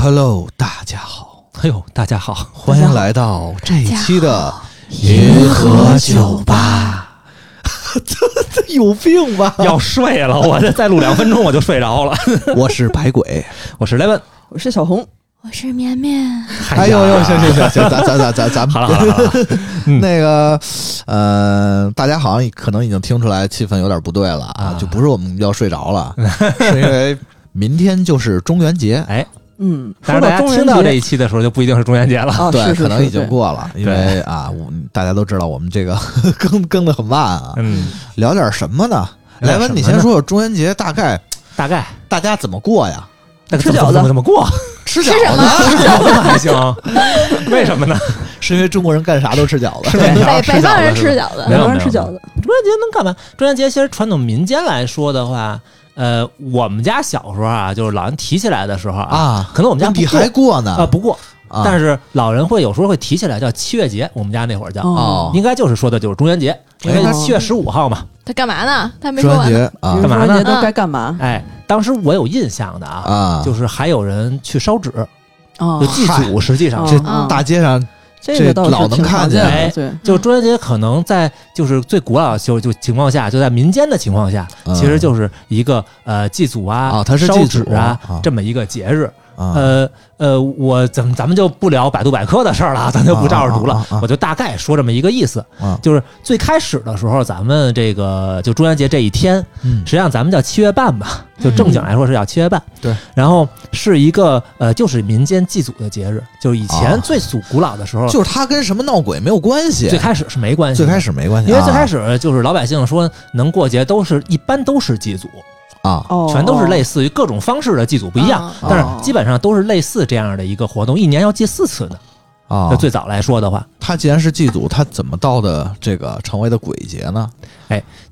，Hello，大家好，哎呦，大家好，欢迎来到这一期的银河酒吧。这 这有病吧？要睡了，我这再录两分钟我就睡着了。我是白鬼，我是雷文，我是小红，我是绵绵。哎呦呦，行行行行，咱咱咱咱咱好了好了好了，那个呃，大家好像可能已经听出来气氛有点不对了啊，就不是我们要睡着了，是因为明天就是中元节，哎，嗯，但是大家听到这一期的时候就不一定是中元节了，啊，对，可能已经过了，因为啊，我大家都知道我们这个 更更的很慢啊，嗯，聊点什么呢？来文，你先说说中元节大概大概大家怎么过呀？吃饺子怎么怎么过？吃饺什么子，吃饺子还行，为什么呢？是因为中国人干啥都吃饺子，北北方人吃饺子没，有有人吃饺子，中元节能干嘛？中元节其实传统民间来说的话，呃，我们家小时候啊，就是老人提起来的时候啊，啊，可能我们家你不过还过呢啊不过，啊但是老人会有时候会提起来叫七月节，我们家那会儿叫，哦应该就是说的就是中元节，因为哎七月十五号嘛。他干嘛呢？他没中说完呢。元节啊干嘛呢中元节都该干嘛哎，当时我有印象的啊，啊，就是还有人去烧纸，哦就？祭祖，实际上。这大街上这个倒是老能挺常看见哎对，就中元节可能在就是最古老的就就情况下，就在民间的情况下，嗯其实就是一个呃祭祖啊啊它是烧祭祖纸啊啊。这么一个节日。啊。呃呃，我咱们咱们就不聊百度百科的事儿了，咱就不照着读了我就大概说这么一个意思。啊。就是最开始的时候，咱们这个就中元节这一天，嗯。实际上咱们叫七月半吧，就正经来说是叫七月半。对，然后是一个呃，就是民间祭祖的节日，就是以前啊。最祖古老的时候，就是它跟什么闹鬼没有关系，最开始是没关系，最开始没关系，因为最开始始就是老百姓说能过节都是一般都是祭祖，啊哦，全都是类似于各种方式的祭祖不一样，啊但是基本上都是类似这样的一个活动，一年要祭四次的。啊就，最早来说的话，他既然是祭祖，他怎么到的这个成为的鬼节呢？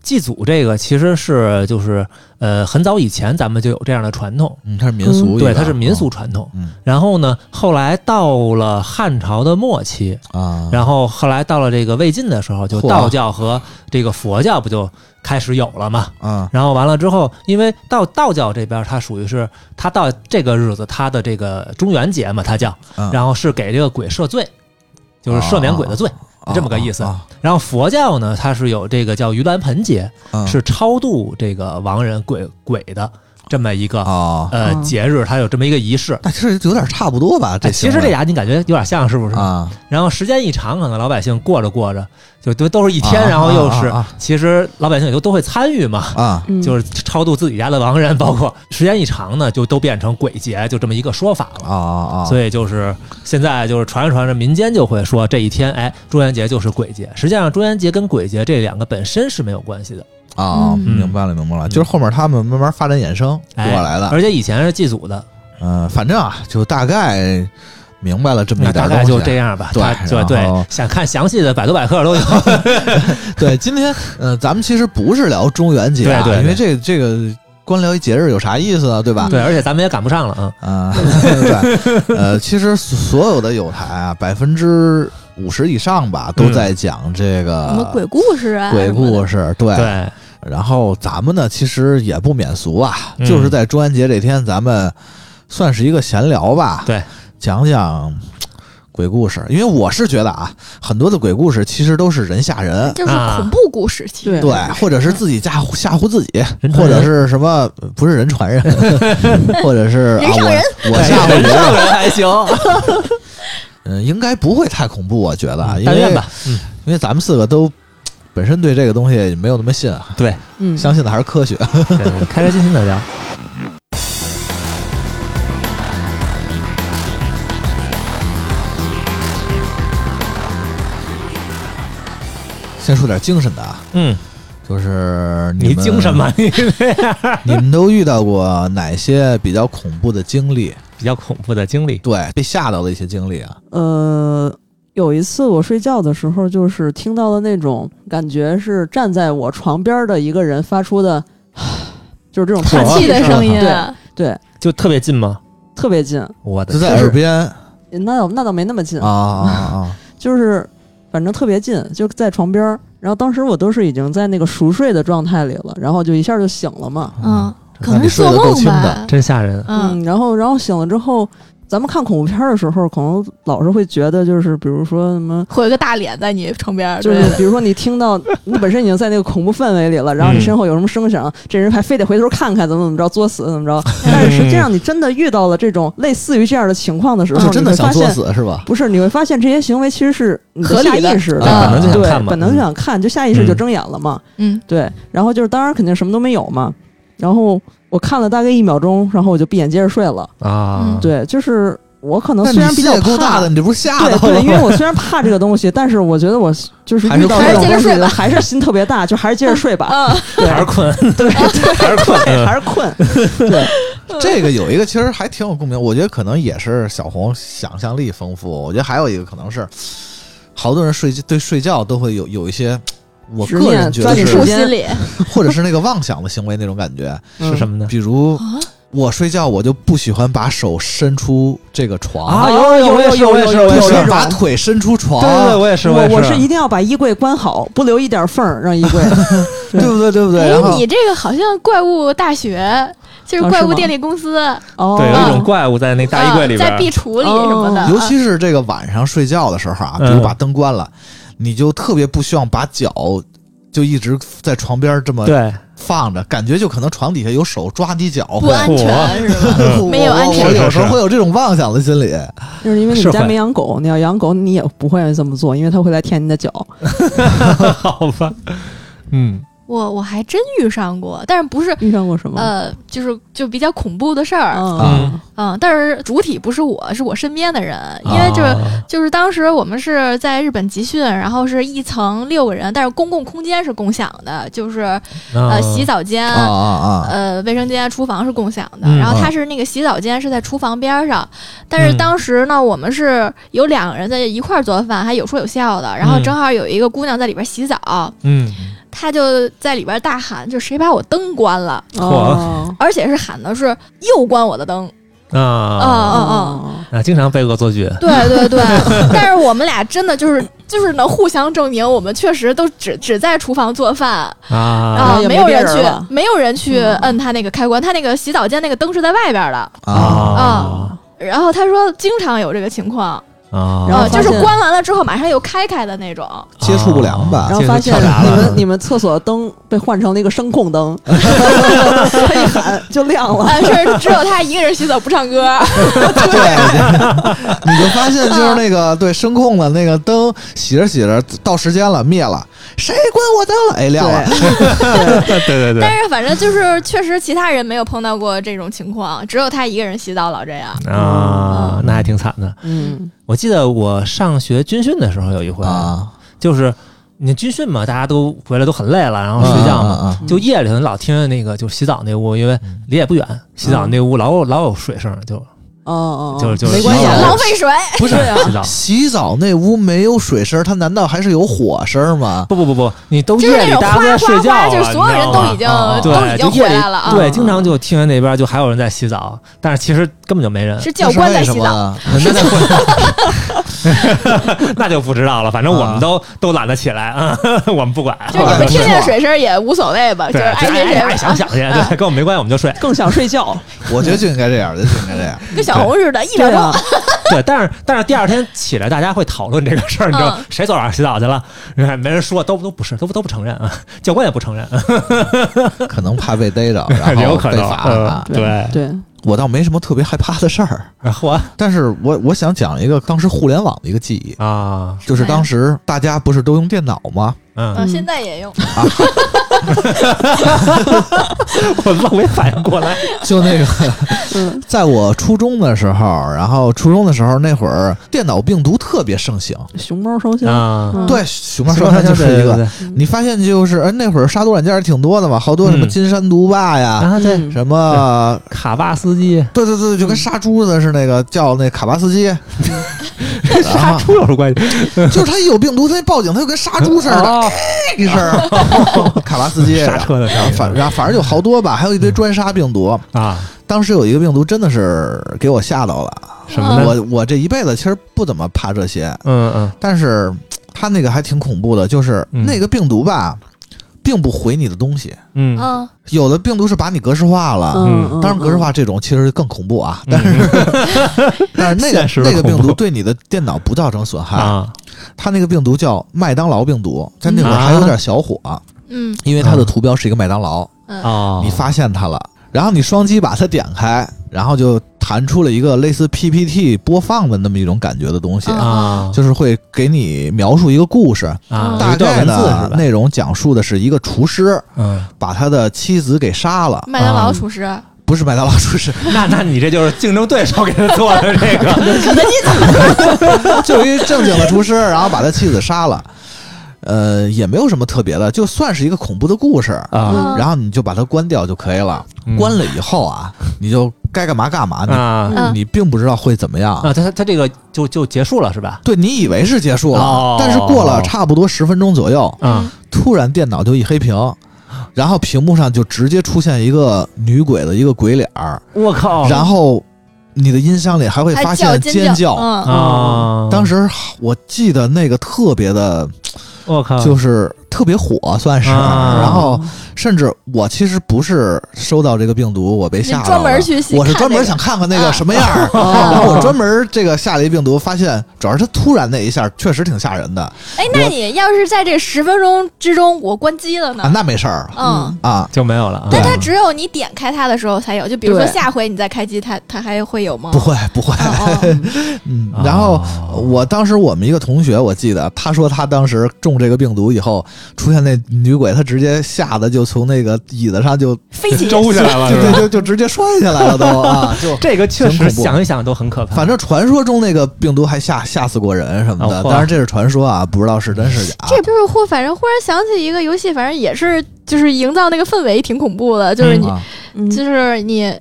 祭祖这个其实是就是呃很早以前咱们就有这样的传统，嗯，它是民俗，对，它是民俗传统。嗯。然后呢，后来到了汉朝的末期，啊，然后后来到了这个魏晋的时候，就道教和这个佛教不就开始有了嘛？啊。然后完了之后，因为到道教这边，它属于是它到这个日子，它的这个中元节嘛，它叫，嗯然后是给这个鬼赦罪，就是赦免鬼的罪，啊这么个意思。啊然后佛教呢，它是有这个叫盂兰盆节，啊是超度这个亡人鬼鬼的这么一个、啊，呃嗯节日，它有这么一个仪式。但是有点差不多吧？这哎，其实这俩你感觉有点像，是不是？啊，然后时间一长，可能老百姓过着过着，就都都是一天，啊然后又是，啊啊其实老百姓也都都会参与嘛，啊嗯就是超度自己家的亡人，包括时间一长呢，就都变成鬼节，就这么一个说法了。啊啊！所以就是现在就是传着传着，民间就会说这一天，哎，中元节就是鬼节。实际上，中元节跟鬼节这两个本身是没有关系的，啊，嗯明白了，明白了，就是后面他们慢慢发展衍生过哎来的。而且以前是祭祖的，嗯，反正啊，就大概明白了这么一点东西。大概就这样吧。对他就对，想看详细的百度百科都有。对，今天呃，咱们其实不是聊中元节啊，对对对因为这这个光聊一节日有啥意思啊，对吧？对，而且咱们也赶不上了啊。啊，对，呃，其实所有的有台啊，百分之五十以上吧，都在讲这个什么鬼故事啊？鬼故事。事，对。对，然后咱们呢，其实也不免俗啊，嗯就是在中元节这天，咱们算是一个闲聊吧，对，讲讲。鬼故事，因为我是觉得啊，很多的鬼故事其实都是人吓人，就是啊恐怖故事，其实。对。对，或者是自己吓唬吓唬自己，或者是什么不是人传人，或者是啊人上人。我我吓唬人。上人，还行，嗯，应该不会太恐怖，我觉得，啊，因为但愿吧。嗯，因为咱们四个都本身对这个东西没有那么信，啊。对，嗯，相信的还是科学。开开心心的聊。先说点精神的啊，嗯，就是你们精神吗？你你们都遇到过哪些比较恐怖的经历？比较恐怖的经历对，被吓到的一些经历啊。呃，有一次我睡觉的时候，就是听到了那种感觉是站在我床边的一个人发出的，就是这种叹气的声音，对对，就特别近吗？特别近。我的就在耳边那倒那倒没那么近，啊啊啊！就是反正特别近，就在床边儿。然后当时我都是已经在那个熟睡的状态里了，然后就一下就醒了嘛。嗯，可能是做睡得够轻梦吧的，，真吓人。嗯，然后然后醒了之后，咱们看恐怖片儿的时候，可能老是会觉得就是比如说什么。会有一个大脸在你床边儿，就是对比如说你听到 你本身已经在那个恐怖氛围里了，然后你身后有什么声响，这人还非得回头看看怎么怎么着，作死怎么着。但是实际上你真的遇到了这种类似于这样的情况的时候，是真的想作死是吧？不是，你会发现这些行为其实是你的合理的下意识的，对本能就想看嘛对本能就想看，就下意识就睁眼了嘛。嗯，对，然后就是当然肯定什么都没有嘛。然后我看了大概一秒钟，然后我就闭眼接着睡了。啊。嗯，对，就是我可能虽然比较你心也够大怕的，，你这不是吓到对对，因为我虽然怕这个东西，但是我觉得我就是还是遇到这种东西接着睡吧。还是心特别大，就还是接着睡吧。嗯，对，还是困，对。对，还是困，对还是困。对，这个有一个其实还挺有共鸣，我觉得可能也是小红想象力丰富。我觉得还有一个可能是，好多人睡对睡觉都会有有一些，我执个人觉得是心里，或者是那个妄想的行为那种感觉。嗯是什么呢？比如啊我睡觉，我就不喜欢把手伸出这个床啊，有有有有我也是，有有我也是，我也是有把腿伸出床，对对对，我也是，我也是我是一定要把衣柜关好，不留一点缝儿，让衣柜。对不对？对不对？哎你这个好像怪物大学，就是怪物电力公司，哦，对，有一种嗯怪物在那大衣柜里在壁橱里什么的，尤其是这个晚上睡觉的时候啊，比嗯如把灯关了，你就特别不希望把脚就一直在床边这么对，放着，感觉就可能床底下有手抓你脚会。不安全是吧？没有安全我有时候会有这种妄想的心理。就是因为你们家没养狗，你要养狗，你也不会这么做，因为它会来舔你的脚。好吧，嗯我我还真遇上过，但是不是遇上过什么？呃，就是就比较恐怖的事儿，嗯嗯，但是主体不是我，是我身边的人，因为就是。啊就是当时我们是在日本集训，然后是一层六个人，但是公共空间是共享的，就是啊呃洗澡间、啊啊啊！呃卫生间、厨房是共享的。嗯然后他是那个洗澡间是在厨房边上，但是嗯当时呢，我们是有两个人在一块儿做饭，还有说有笑的。然后嗯正好有一个姑娘在里边洗澡，嗯，她就在里边大喊：“就谁把我灯关了？”哦而且是喊的是又关我的灯。啊嗯嗯嗯。啊，经常被恶作剧，对对对，但是我们俩真的就是就是能互相证明，我们确实都只只在厨房做饭啊啊，也没没有人去没有人去嗯摁他那个开关，他那个洗澡间那个灯是在外边的。啊，啊然后他说经常有这个情况，啊，然后就是关完了之后马上又开开的那种。接触不良吧然？后发现你们你们厕所的灯被换成了一个声控灯，他一喊就亮了。啊，是只有他一个人洗澡不唱歌，对，你就发现就是那个对声控的那个灯，洗着洗着到时间了灭了，谁关我灯了？哎，亮了。对 对对但是反正就是确实其他人没有碰到过这种情况，只有他一个人洗澡老这样。啊，那还挺惨的。嗯，我记得我上学军训的时候有一回，啊，就是你军训嘛，大家都回来都很累了，然后睡觉嘛，嘛，就夜里头老听着那个就洗澡那屋，因为离也不远，洗澡那屋老有老有水声，就哦哦，哦就是就是没关系，浪费水，不是 洗澡。洗澡那屋没有水声，它难道还是有火声吗？不不不不，你都就是夜里大家都在睡觉就是所有人都已经都已对，就经夜里回来了啊。对，经常就听见那边就还有人在洗澡，但是其实根本就没人，是教官在洗澡，澡。那那 那就不知道了。反正我们都都懒得起来啊，我们不管，就是你们听见水声也无所谓吧，就对，是爱谁谁爱爱想想去，对，跟我们没关系，我们就睡。更想睡觉。我觉得就应该这样，就应该这样。跟小红似的，一秒钟对但是但是第二天起来，大家会讨论这个事儿，你知道嗯谁昨晚上洗澡去了？没人说，都都不是，都都不承认啊，教官也不承认，可能怕被逮着，然后有可能被罚。对，对，我倒没什么特别害怕的事儿，然后啊但是我我想讲一个当时互联网的一个记忆，啊，就是当时大家不是都用电脑吗？嗯。嗯，现在也用，啊，我愣没反应过来。就那个，嗯。在我初中的时候，然后初中的时候那会儿电脑病毒特别盛行，熊猫烧香，啊，嗯。对，熊猫烧香就是一个。对对对。你发现就是，哎，那会儿杀毒软件儿挺多的嘛，好多什么嗯。金山毒霸呀，啊，对，嗯什么，卡巴斯基，对对对，就跟杀猪的是那个叫那卡巴斯基，杀猪有什么关系？就是他一有病毒，他一报警，他就跟杀猪似的，哦 一声儿，卡巴斯基，刹车的反然后反正有好多吧，还有一堆专杀病毒。啊，当时有一个病毒真的是给我吓到了，什么？我我这一辈子其实不怎么怕这些，嗯嗯但是他那个还挺恐怖的，就是嗯那个病毒吧，并不毁你的东西，嗯。嗯。有的病毒是把你格式化了。嗯嗯，当然，格式化这种其实更恐怖啊，嗯。但是 但是那个那个病毒对你的电脑不造成损害，啊。它那个病毒叫麦当劳病毒，在那会儿嗯。还有点小火，嗯。因为它的图标是一个麦当劳，嗯。哦，你发现它了，然后你双击把它点开，然后就弹出了一个类似 PPT 播放的那么一种感觉的东西，嗯啊。就是会给你描述一个故事，啊，大有一段概？的内容讲述的是一个厨师嗯，把他的妻子给杀了，麦当劳厨师，不是麦当劳厨师，那那你这就是竞争对手给他做的这个，就有一正经的厨师，然后把他妻子杀了。呃，也没有什么特别的，就算是一个恐怖的故事，啊，嗯。然后你就把它关掉就可以了。嗯。关了以后啊，你就该干嘛干嘛，你、啊。嗯。你并不知道会怎么样。啊，他他他这个就就结束了是吧？对你以为是结束了，哦。但是过了差不多十分钟左右，啊突然电脑就一黑屏，然后屏幕上就直接出现一个女鬼的一个鬼脸儿，我靠。然后你的音箱里还会发现尖叫。嗯。啊，当时我记得那个特别的，我靠，就是特别火，算是。啊。然后甚至我其实不是收到这个病毒，我被你吓到了。专门去细我是专门想看看那个啊。什么样儿，哦。然后我专门这个下了一病毒，发现主要是它突然那一下确实挺吓人的。啊，哎，那你要是在这十分钟之中我关机了呢？那没事儿。嗯，啊。就没有了。啊。但它只有你点开它的时候才有，就比如说对下回你再开机，它它还会有吗？不会不会，哦哦。嗯哦，然后我当时我们一个同学，我记得他说他当时中这个病毒以后，出现那女鬼，她直接吓得就从那个椅子上就飞起 周下来了就？就就直接摔下来了都啊，就这个确实想一想都很可怕。反正传说中那个病毒还吓吓死过人什么的，当然这是传说啊，不知道是真是假。这就是忽反正忽然想起一个游戏，反正也是就是营造那个氛围挺恐怖的，就是你、就是你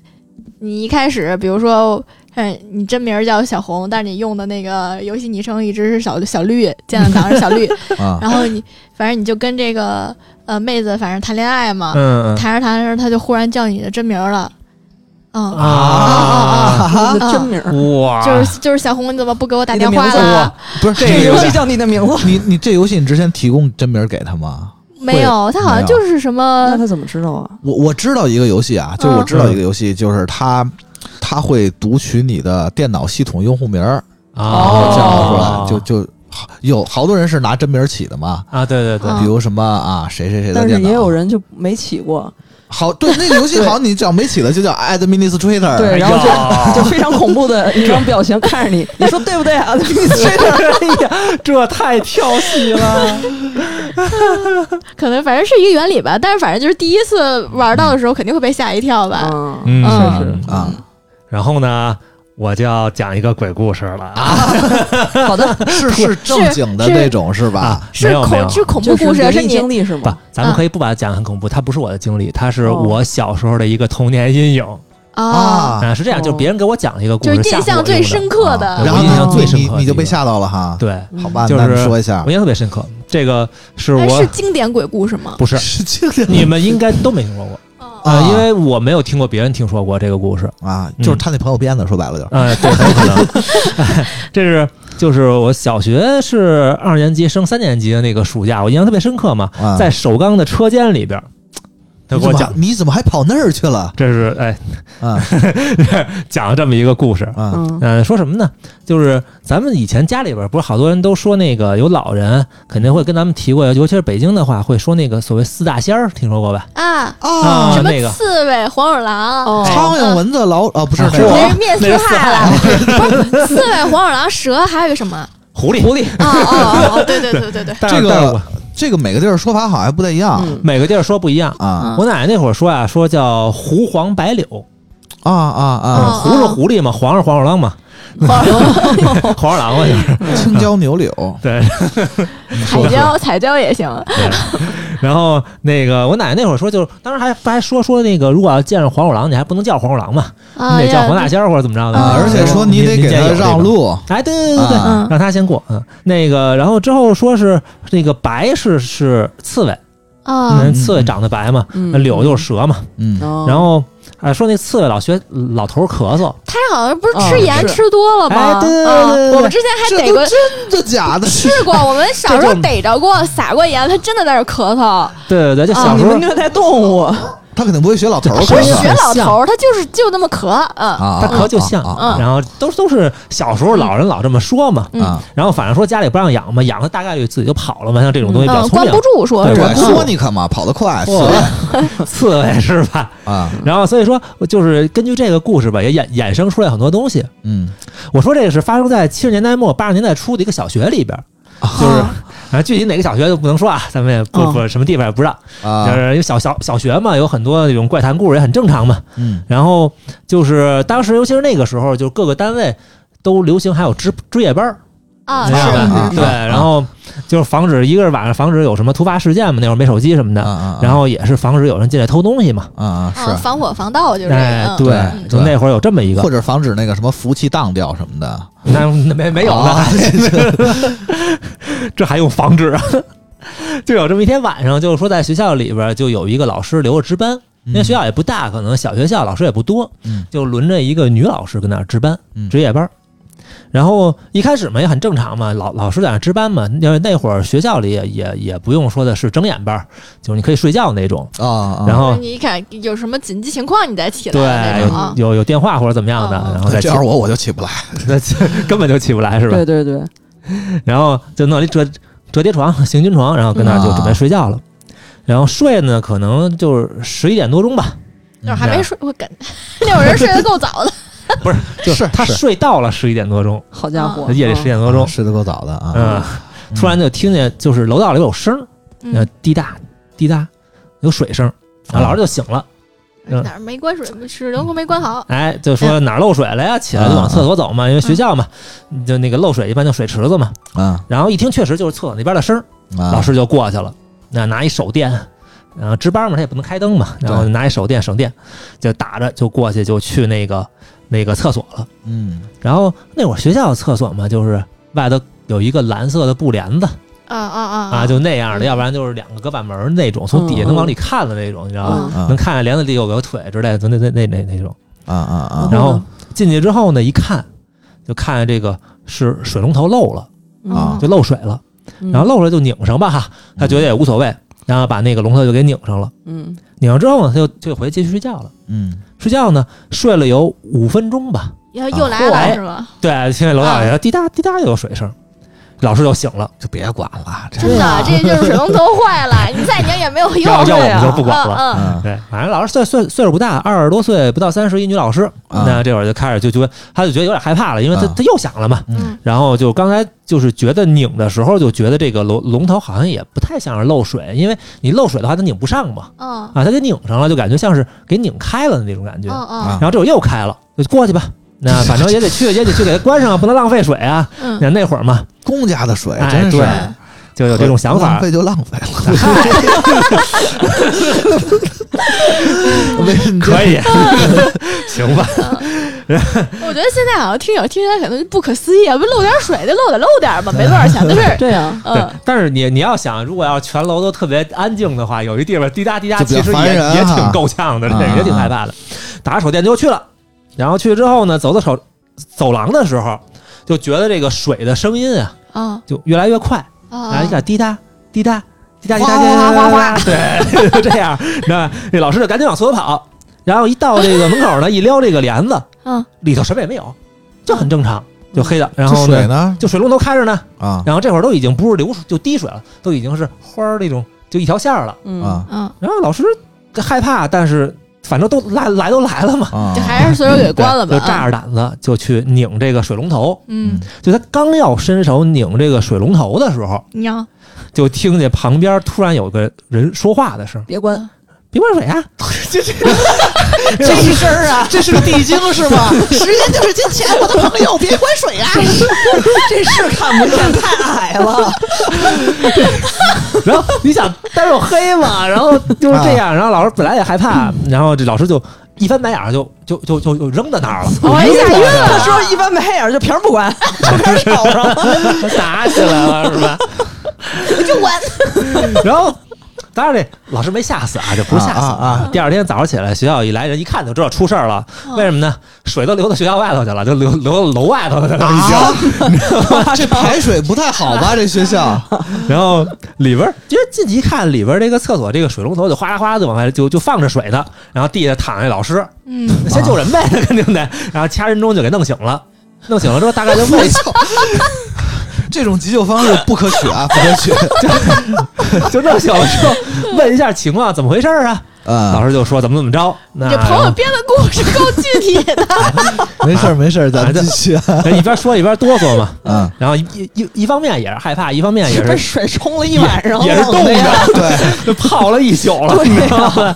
你一开始比如说。嗯，你真名叫小红，但是你用的那个游戏昵称一直是小小绿，建档档是小绿，啊。然后你反正你就跟这个呃妹子反正谈恋爱嘛，谈着谈着她就忽然叫你的真名了，嗯。啊。啊你的真名，哇，就是就是小红，你怎么不给我打电话了？不是这这个游戏，叫你的名字，你你这游戏你之前提供真名给他吗？没有，他好像就是什么那他怎么知道啊？我我知道一个游戏啊，就是我知道一个游戏，就是它它会读取你的电脑系统用户名儿，然后叫出来，就就有好多人是拿真名儿起的嘛。啊，对对对。啊比如什么啊，谁谁谁的电脑，但是也有人就没起过，好，对那个游戏好像你只要没起的就叫 Administrator，对，哎然后呀。就 就非常恐怖的一张表情看着你，你说对不对啊？哎呀，这太跳戏了。可能反正是一个原理吧，但是反正就是第一次玩到的时候肯定会被吓一跳吧。嗯，嗯嗯。是是啊，然后呢，我就要讲一个鬼故事了。啊，好的，是 是正经的那种是吧？啊是没有没有。恐是恐怖就是故事，是经历是吗？，不咱们可以不把它讲得很恐怖，它不是我的经历，它是哦。我小时候的一个童年阴影。啊，啊，啊，是这样，哦。就是别人给我讲了一个故事，就是印象最深刻啊的对然后我印象最深刻的你你就被吓到了哈。，对，好吧，就是说一下。我印象特别深刻。这个是哎，我是经典鬼故事吗？不是。是经典。你们应该都没听说过啊啊，因为我没有听过别人听说过这个故事。啊，就是他那朋友编的，说白了就是嗯，对，很有可能。哎 这是就是我小学是二年级升三年级的那个暑假，我印象特别深刻嘛，啊在首钢的车间里边，他给我讲，你怎么还跑那儿去了？这是哎啊。讲了这么一个故事。啊。嗯。嗯、说什么呢？就是咱们以前家里边不是好多人都说那个有老人肯定会跟咱们提过，尤其是北京的话会说那个所谓四大仙儿，听说过吧？啊，啊什么那个。刺猬、黄鼠狼，哦，苍蝇、蚊子、老哦，不是是灭四害了，不是刺猬、黄鼠狼、蛇，还有一个什么？狐狸，狐狸，哦哦哦，对对对对对，但这个这个每个地儿说法好像还不太一样。嗯。每个地儿说不一样。啊。我奶奶那会儿说啊，说叫狐黄白柳，啊啊嗯啊！狐是狐狸嘛，黄是黄鼠狼嘛，黄鼠狼嘛就是。青椒牛柳，对，彩椒彩椒也行。然后那个我奶奶那会儿说，就是当时还还说说那个，如果要见着黄鼠狼，你还不能叫黄鼠狼嘛，啊，你得叫黄大仙儿或者怎么着的。啊而且说你得给他让。路哎，对对对对，啊让他先过。嗯，那个，然后之后说是那个白是是刺猬，啊嗯，刺猬长得白嘛，嗯那柳就是蛇嘛。嗯，哦然后啊，说那刺猬老学老头儿咳嗽，他好像不是哦吃盐吃多了吗？哎对我们之前还逮过。真的假的？试过，我们小时候逮着过，撒过盐，他真的在那儿咳嗽。对对对，就啊小时候你们虐待动物，他肯定不会学老头儿是不是学老头儿，他就是就那么咳，嗯。啊，他咳就像然后都都是小时候老人老这么说嘛，嗯啊！然后反正说家里不让养嘛，养了大概率自己就跑了嘛，像这种东西比较嗯，聪明。关不，住，说是对说你可嘛，跑得快，嚯 刺猬是吧？啊，然后所以说，就是根据这个故事吧，也衍衍生出来很多东西。嗯，我说这个是发生在七十年代末八十年代初的一个小学里边，就是反正具体哪个小学就不能说啊，咱们也不哦不什么地方也不让，就啊，是因为小小小学嘛，有很多那种怪谈故事也很正常嘛。嗯。然后就是当时，尤其是那个时候，就各个单位都流行还有值值夜班儿，啊，你知道吧啊对，然后就是防止一个是晚上防止有什么突发事件嘛，那会儿没手机什么的，然后也是防止有人进来偷东西嘛。啊是，防火防盗就是哎对嗯，就那会儿有这么一个或，者防止那个什么服务器当掉什么的，那那没没有呢啊，这还用防止啊？就有这么一天晚上，就是说在学校里边就有一个老师留着值班，因为学校也不大，可能小学校老师也不多，嗯。就轮着一个女老师跟那儿值班嗯。值夜班。然后一开始嘛也很正常嘛，老老师在那值班嘛，因为那会儿学校里也也也不用说的是睁眼班，就是你可以睡觉那种。啊啊，然后你一看有什么紧急情况，你再起来对。有有有电话或者怎么样的，嗯然后再起这要是我我就起不来，那根本就起不来是吧？对对对，然后就弄一折折叠床、行军床，然后跟那儿就准备睡觉了。然后睡呢，可能就是十一点多钟吧，那会儿还没睡，我感 那会儿人睡得够早的。不是，就是他睡到了十一点多钟，好家伙，夜里十嗯点多钟，睡得够早的啊，嗯，突然就听见就是楼道里有声儿，呃嗯，滴答滴答，有水声，然后老师就醒了，嗯。哪儿没关水，水龙头没关好。哎，就说哪儿漏水了呀，起来就往厕所走嘛，因为学校嘛，就那个漏水一般就水池子嘛。啊，然后一听确实就是厕所那边的声老师就过去了，那拿一手电，然后值班嘛，他也不能开灯嘛，然后对。拿一手电省电，就打着就过去就去那个那个厕所了。嗯。然后那会儿学校的厕所嘛，就是外头有一个蓝色的布帘子啊啊啊啊，就那样的，嗯要不然就是两个隔板门那种，从底下能往里看的那种，你知道吧？能看见帘子里有个腿之类的，那那那那那种。啊啊啊，然后进去之后呢，一看就看见这个是水龙头漏了，啊。就漏水了，嗯。然后漏了就拧上吧哈，他觉得也无所谓，然后把那个龙头就给拧上了。嗯拧上之后呢，他就就回去继续睡觉了。嗯睡觉呢，睡了有五分钟吧。又又来哎了是吧？对，听见楼道里滴答滴答有水声，老师就醒了。就别管了，这真的，这就是水龙头坏了，你再拧也没有用。要要我们就不管了。嗯嗯对，反正老师岁岁岁数不大，二十多岁，不到三十，一女老师。啊那这会儿就开始就觉得，他就觉得有点害怕了，因为他啊他又响了嘛。嗯然后就刚才就是觉得拧的时候，就觉得这个龙龙头好像也不太像是漏水，因为你漏水的话它拧不上嘛。嗯啊，它给拧上了，就感觉像是给拧开了的那种感觉。然后这会儿又开了，就过去吧。那反正也得去，也得去给它关上啊，不能浪费水啊。嗯，那那会儿嘛，公家的水哎真是对就有这种想法浪。费就浪费了，可以，行吧？我觉得现在好像听友听起来可能不可思议啊，不漏点水就漏点漏点吧，没多少钱的事儿。对呀，嗯，，但是你你要想，如果要全楼都特别安静的话，有一地方滴答滴答，其实也也挺够呛的，也挺害怕的。打着手电就去了，然后去之后呢，走到走走廊的时候，就觉得这个水的声音啊，啊就越来越快，啊然后一下滴答滴答滴答滴答哗滴答 对，就这样。那这老师就赶紧往厕所跑，然后一到这个门口呢，一撩这个帘子，嗯。里头什么也没有，这很正常，就黑的。然后，水呢？就水龙头开着呢，啊。然后这会儿都已经不是流水，就滴水了，都已经是花儿那种，就一条线儿了。嗯啊。嗯。然后老师害怕，但是反正都来来都来了嘛，啊。就还是随手给关了吧。就炸着胆子就去拧这个水龙头。嗯，就他刚要伸手拧这个水龙头的时候，你要就听见旁边突然有个人说话的声儿。别关，：“别关水啊 这 这一声儿啊，这是个地精是吗？时间就是金钱，我的朋友，别关水啊！这是看不见，太矮了。！”然后你想单手黑嘛，然后就是这样，然后老师本来也害怕，然后这老师就一翻白眼儿就就就就就扔在那儿了，我一下晕他了。说一般没黑眼就瓶儿不关，就开始吵上了。打起来了是吧？就关，然后。当然，这老师没吓死啊，这不是吓死啊啊啊第二天早上起来，学校一来人一看就知道出事儿了。为什么呢？水都流到学校外头去了，就流流到楼外头去了已经。这排水不太好吧？这学校 然后里边儿，就进去一看，里边儿这个厕所这个水龙头就哗啦哗啦的往外就就放着水呢，然后地下躺着老师，嗯，先救人呗，肯定得，然后掐人中就给弄醒了，弄醒了之后大概就问，这种急救方式 不可取啊，不可取。就弄醒了之后问一下情况怎么回事儿啊？啊，老师就说怎么怎么着，那你这朋友编的故事够具体的。没事儿没事儿，咱继续啊。一边说一边哆嗦嘛，嗯，然后一一一一方面也是害怕，一方面也被是水冲了一晚上，也是冻着，对，就泡了一宿了，你知道吧？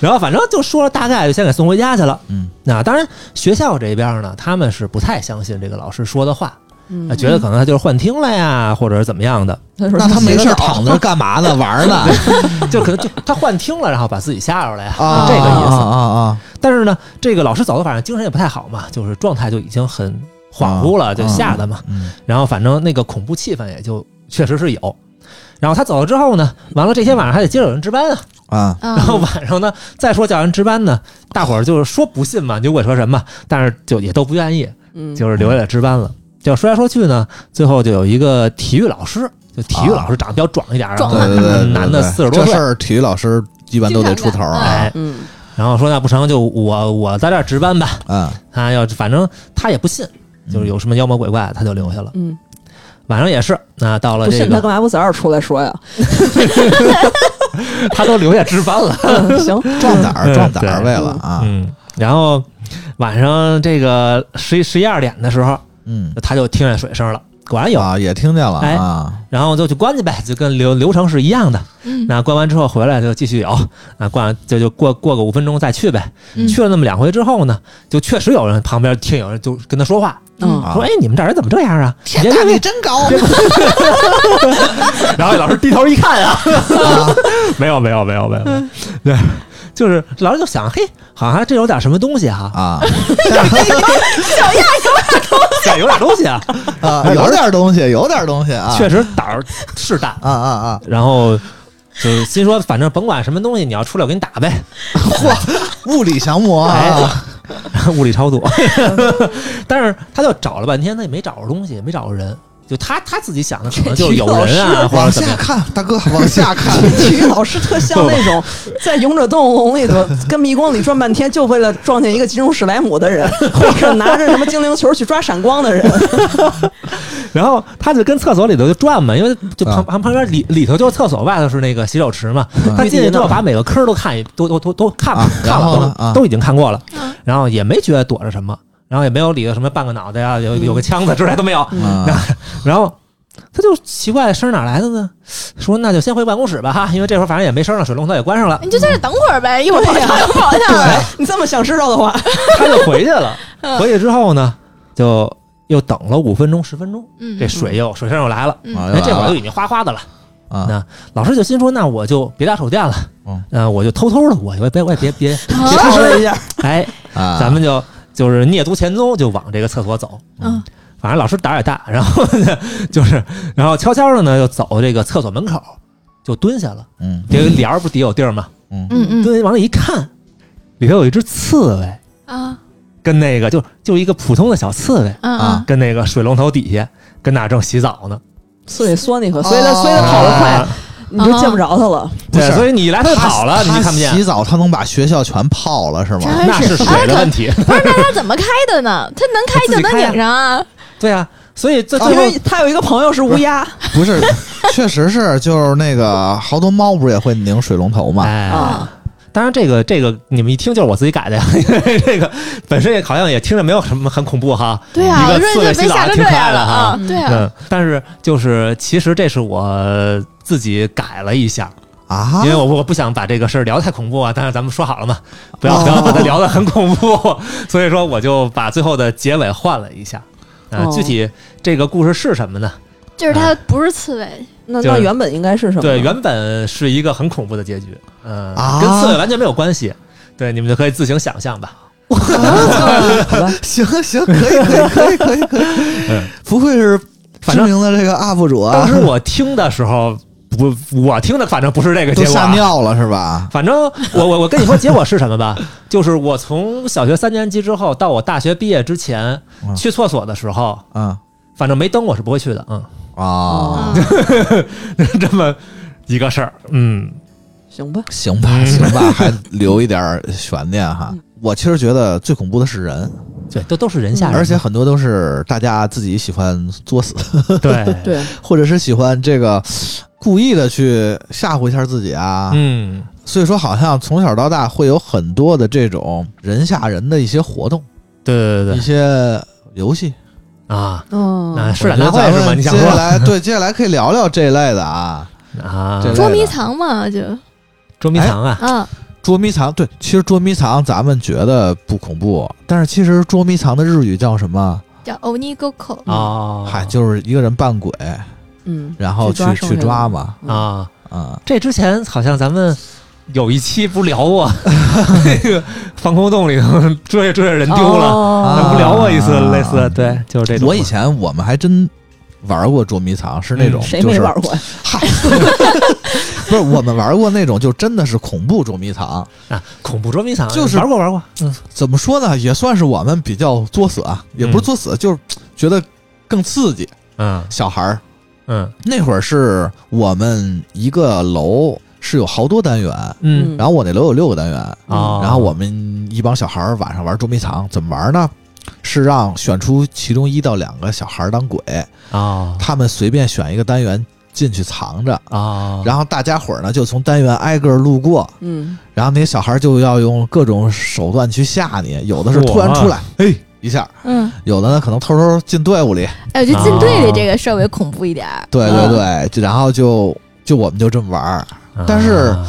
然后反正就说了大概，就先给送回家去了。嗯，那当然学校这边呢，他们是不太相信这个老师说的话，嗯觉得可能他就是幻听了呀，或者是怎么样的，他说那他没事躺着干嘛呢？玩呢？就可能就他幻听了，然后把自己吓着了呀，啊，这个意思。啊啊但是呢，这个老师走的反正精神也不太好嘛，就是状态就已经很恍惚了，就吓得嘛。嗯然后反正那个恐怖气氛也就确实是有。然后他走了之后呢，完了这天晚上还得接着有人值班啊。啊然然后晚上呢，再说叫人值班呢，大伙儿就是说不信嘛，牛鬼蛇神嘛，但是就也都不愿意，嗯就是留下来值班了。就说来说去呢，最后就有一个体育老师，就体育老师长得比较壮一点儿，壮然后男的对四十多岁，这事儿体育老师一般都得出头啊。哎，嗯，然后说那不成就我我在这儿值班吧，嗯，他要反正他也不信，就是有什么妖魔鬼怪他就留下了。嗯，晚上也是，那到了这不信他干个嘛不早点出来说呀？他都留下值班了，嗯行，壮胆儿，嗯壮胆儿，为了啊，嗯，然后晚上这个十一十一二点的时候，嗯。他就听见水声了，果然有，啊，也听见了哎啊，然后就去关去呗，就跟流流程是一样的。嗯。那关完之后回来就继续有，啊，关完就就过过个五分钟再去呗。嗯。去了那么两回之后呢，就确实有人旁边听有人就跟他说话，嗯。啊说：“哎，你们这人怎么这样啊？”天哪，你真高！然后老师低头一看啊，没有没有没有没有，对，就是老师就想，嘿，好像这有点什么东西哈，啊。对，有点东西啊，啊，有点东西，有点东西啊，确实胆儿是大，啊啊啊！然后就是心说，反正甭管什么东西，你要出来我给你打呗，嚯，物理降魔！物理超度。但是他就找了半天，他也没找着东西，也没找着人。就他他自己想的，可能就是有人啊，或者往。下看，大哥，往下看。体育老师特像那种在勇者斗恶龙里头跟迷宫里转半天，就为了撞见一个金融史莱姆的人，或者拿着什么精灵球去抓闪光的人。然后他就跟厕所里头就转嘛，因为就旁啊旁旁边里里头就是厕所，外头是那个洗手池嘛。他进去之后把每个坑都看一都都都都看啊看了都都已经看过了嗯，然后也没觉得躲着什么，然后也没有里头什么半个脑袋啊，有有个枪子之类都没有。啊然后他就奇怪声哪来的呢？说那就先回办公室吧哈，因为这会儿反正也没声了，水龙头也关上了，你就在这等会儿呗，一会儿跑对呀掉，一会儿跑掉。你这么想知道的话，他就回去了。嗯。回去之后呢，就又等了五分钟十分钟，嗯。这水又水声又来了。嗯。啊哎，这会儿就已经哗哗的了。啊。那老师就心说，那我就别打手电了，嗯呃，我就偷偷的，我也别我也别别别啊出声，了一下，哎，啊！咱们就就是蹑足潜踪，就往这个厕所走。嗯反正老师胆儿也大，然后呢，就是然后悄悄的呢，就走这个厕所门口，就蹲下了。嗯这个帘儿不底有地儿吗？嗯嗯嗯蹲往里一看，里头有一只刺猬，啊跟那个就就一个普通的小刺猬，嗯啊嗯，跟那个水龙头底下跟那正洗澡呢。所以索尼克，所以它所以它跑得快啊，你就见不着他了。对，所以你一来他就跑了，你他看不见洗。澡，他能把学校全泡了是吗？那是水的问题，不是，那他怎么开的呢？他能开就能拧上啊。对啊，所以这因为他有一个朋友是乌鸦不是，确实是，就是那个好多猫不是也会拧水龙头嘛？哎，啊，当然这个这个你们一听就是我自己改的呀，因 为这个本身也好像也听着没有什么很恐怖哈。对啊，一个四个洗澡挺可爱的哈？对啊，嗯，但是就是其实这是我自己改了一下，啊因为我我不想把这个事儿聊太恐怖啊。但是咱们说好了嘛，不要哦不要把它聊得很恐怖，所以说我就把最后的结尾换了一下。啊，哦具体这个故事是什么呢？就是它不是刺猬，就是那那原本应该是什么？对，原本是一个很恐怖的结局，嗯、啊。跟刺猬完全没有关系。对，你们就可以自行想象吧。好吧，行行，可以可以可以可以可以，不愧是知反正名的这个 UP 主啊？当时，我听的时候，不，我听的反正不是这个结果啊。吓尿了是吧？反正我我我跟你说结果是什么吧，就是我从小学三年级之后到我大学毕业之前嗯。去厕所的时候，嗯反正没灯我是不会去的，嗯，啊，这么一个事儿，嗯。行吧，行吧行吧，还留一点悬念哈。我其实觉得最恐怖的是人，对，都都是人吓人，而且很多都是大家自己喜欢作死，对，对，或者是喜欢这个故意的去吓唬一下自己啊。嗯，所以说，好像从小到大会有很多的这种人吓人的一些活动，对对对。一些游戏。对啊，哦，那是展我觉得咱大会是吗？们接下你想说来对，接下来可以聊聊这一类的啊，啊这？捉迷藏嘛，就捉迷藏啊，啊，捉迷藏。对，其实捉迷藏咱们觉得不恐怖，但是其实捉迷藏的日语叫什么？叫欧尼沟口，啊，嗨，就是一个人扮鬼，嗯，然后去去抓嘛。啊，啊，这之前好像咱们有一期不聊过 那个防空洞里头追着追着人丢了，哦咱不聊过一次啊类似，对，就是这种。我以前我们还真玩过捉迷藏，是那种嗯谁就是没玩过？嗨，不是我们玩过那种，就真的是恐怖捉迷藏。啊，恐怖捉迷藏就是玩过玩过，嗯怎么说呢？也算是我们比较作死啊，也不是作死，就是觉得更刺激。嗯小孩儿嗯那会儿是我们一个楼是有好多单元，嗯。然后我那楼有六个单元，啊，然后我们一帮小孩儿晚上玩捉迷藏，怎么玩呢？是让选出其中一到两个小孩儿当鬼，啊。他们随便选一个单元进去藏着，啊，然后大家伙儿呢就从单元挨个儿路过，嗯，然后那些小孩儿就要用各种手段去吓你，有的是突然出来，嘿一下，嗯，有的呢可能偷偷进队伍里，哎，我觉得进队里这个稍微恐怖一点儿，对对对，就然后就就我们就这么玩儿，但是啊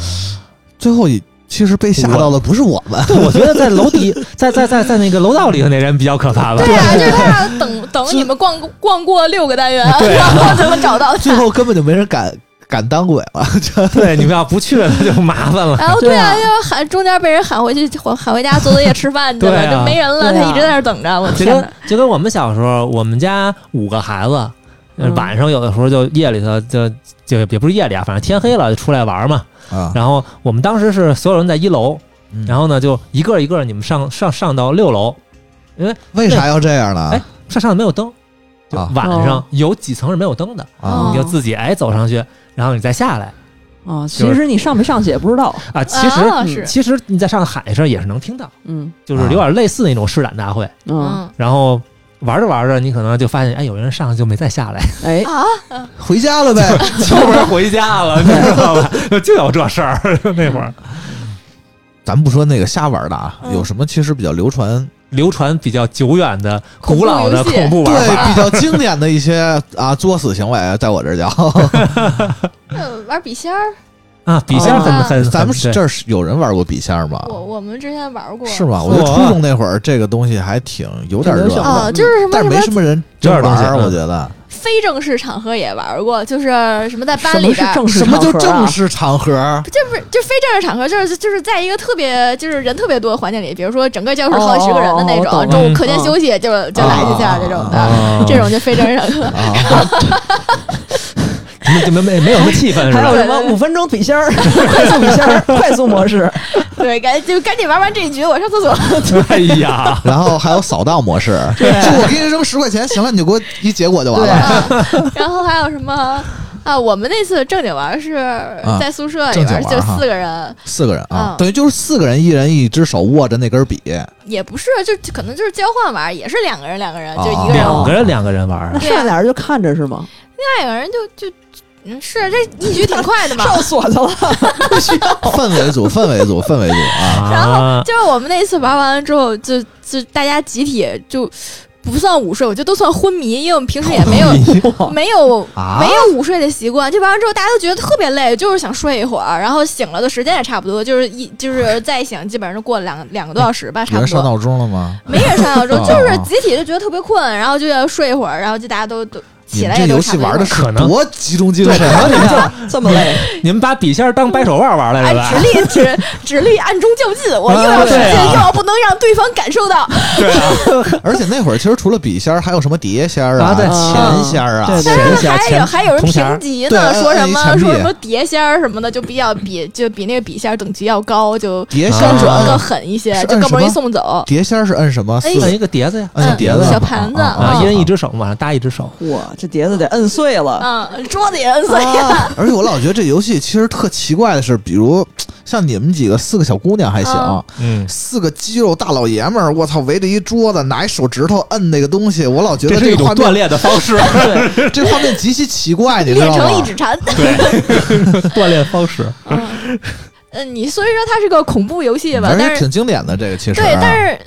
最后也其实被吓到的不是我们，对，我觉得在楼底，在在在在那个楼道里头那人比较可怕吧。对啊，就是他要等等你们逛逛过六个单元，对啊然后才能找到他。最后根本就没人敢敢当鬼了，对，你们要不去了就麻烦了。然后对啊，要喊中间被人喊回去，喊 喊回家做作业吃饭去了，就没人了，他一直在那等着。我就跟天哪！就跟我们小时候，我们家五个孩子，呃嗯。晚上有的时候就夜里头就就也不是夜里啊，反正天黑了就出来玩嘛。啊，然后我们当时是所有人在一楼，嗯。然后呢就一个一个你们上上上到六楼，因为为啥要这样呢？哎上上面没有灯，晚上哦。有几层是没有灯的，啊。你就自己哎走上去，然后你再下来。啊，其实你上没上去也不知道，啊。其实、其实你在上头喊一声也是能听到，嗯。就是有点类似那种施展大会。嗯，嗯。然后玩着玩着，你可能就发现，哎，有人上去就没再下来，哎，啊，回家了呗。就不是回家了，你知道吧？就有这事儿，那会儿咱不说那个瞎玩的啊，嗯有什么其实比较流传，流传比较久远的、古老的恐怖玩对法。比较经典的一些啊作死行为，在我这儿叫。呃玩笔仙儿，啊，笔仙很哦很，咱们很这儿是有人玩过笔仙吗？我我们之前玩过，是吗？我觉得初中那会儿这个东西还挺有点热闹，啊，就是什么但是没什么人玩儿，我觉得。非正式场合也玩过，就是什么在班里边什么就场合啊正式场合？这不是就非正式场合，就是就是在一个特别就是人特别多的环境里，比如说整个教室好几十个人的那种，中午课间休息就就来一下这种的，啊这种就非正式场合。没没没有什么气氛还有？什么五分钟笔仙儿、快速笔仙儿、快速模式，对，赶就赶紧玩完这一局，我上厕所。哎呀，然后还有扫荡模式，就我给你扔十块钱，行了，你就给我一结果就完了。啊 然后还有什么啊？我们那次正经玩是在宿舍里边，就四个人，四个人啊啊，等于就是四个人，一人一只手握着那根笔，也不是，就可能就是交换玩，也是两个人两个人，哦就一个人两个人两个人玩剩下俩人就看着是吗？另外一个人就就嗯，是这一局挺快的嘛。上锁去了，不需要。氛围组，氛围组，氛围组啊！然后啊就是我们那次玩完了之后，就就大家集体就不算午睡，我觉得都算昏迷，因为我们平时也没有 没有啊没有午睡的习惯。就玩完之后，大家都觉得特别累，就是想睡一会儿，然后醒了的时间也差不多，就是一就是再醒，基本上就过了两两个多小时吧，差不多。上闹钟了吗？没人上闹钟，哦就是集体就觉得特别困，然后就要睡一会儿，然后就大家都都这游戏玩的可能多集中精对，神啊！可能你们就这么累，你们把笔仙当掰手腕玩来哎了，吧？直立指指力暗中较劲，我又啊要使劲，又要不能让对方感受到。对啊 而且那会儿其实除了笔仙儿，还有什么碟仙儿啊对钱仙儿啊，对但是还有还有人评级呢，说什么说什么碟仙儿什么的，就比较比就比那个笔仙等级要高，就碟仙准更狠一些，就更不容易送走。碟仙儿是摁什么？摁一个碟子呀，摁碟子小盘子啊一人一只手，往上搭一只手。哇，这碟子得摁碎了。嗯，桌子也摁碎了。啊 而且我老觉得这游戏其实特奇怪的是，比如像你们几个四个小姑娘还行啊，嗯，四个肌肉大老爷们儿，我操，围着一桌子，拿一手指头摁那个东西，我老觉得这是一种锻个画面，炼的方式，这画面极其奇怪，你知练道吗？成一指禅。锻炼方式。嗯，嗯，你虽然说它是个恐怖游戏吧，而且但是挺经典的这个，其实对，啊但是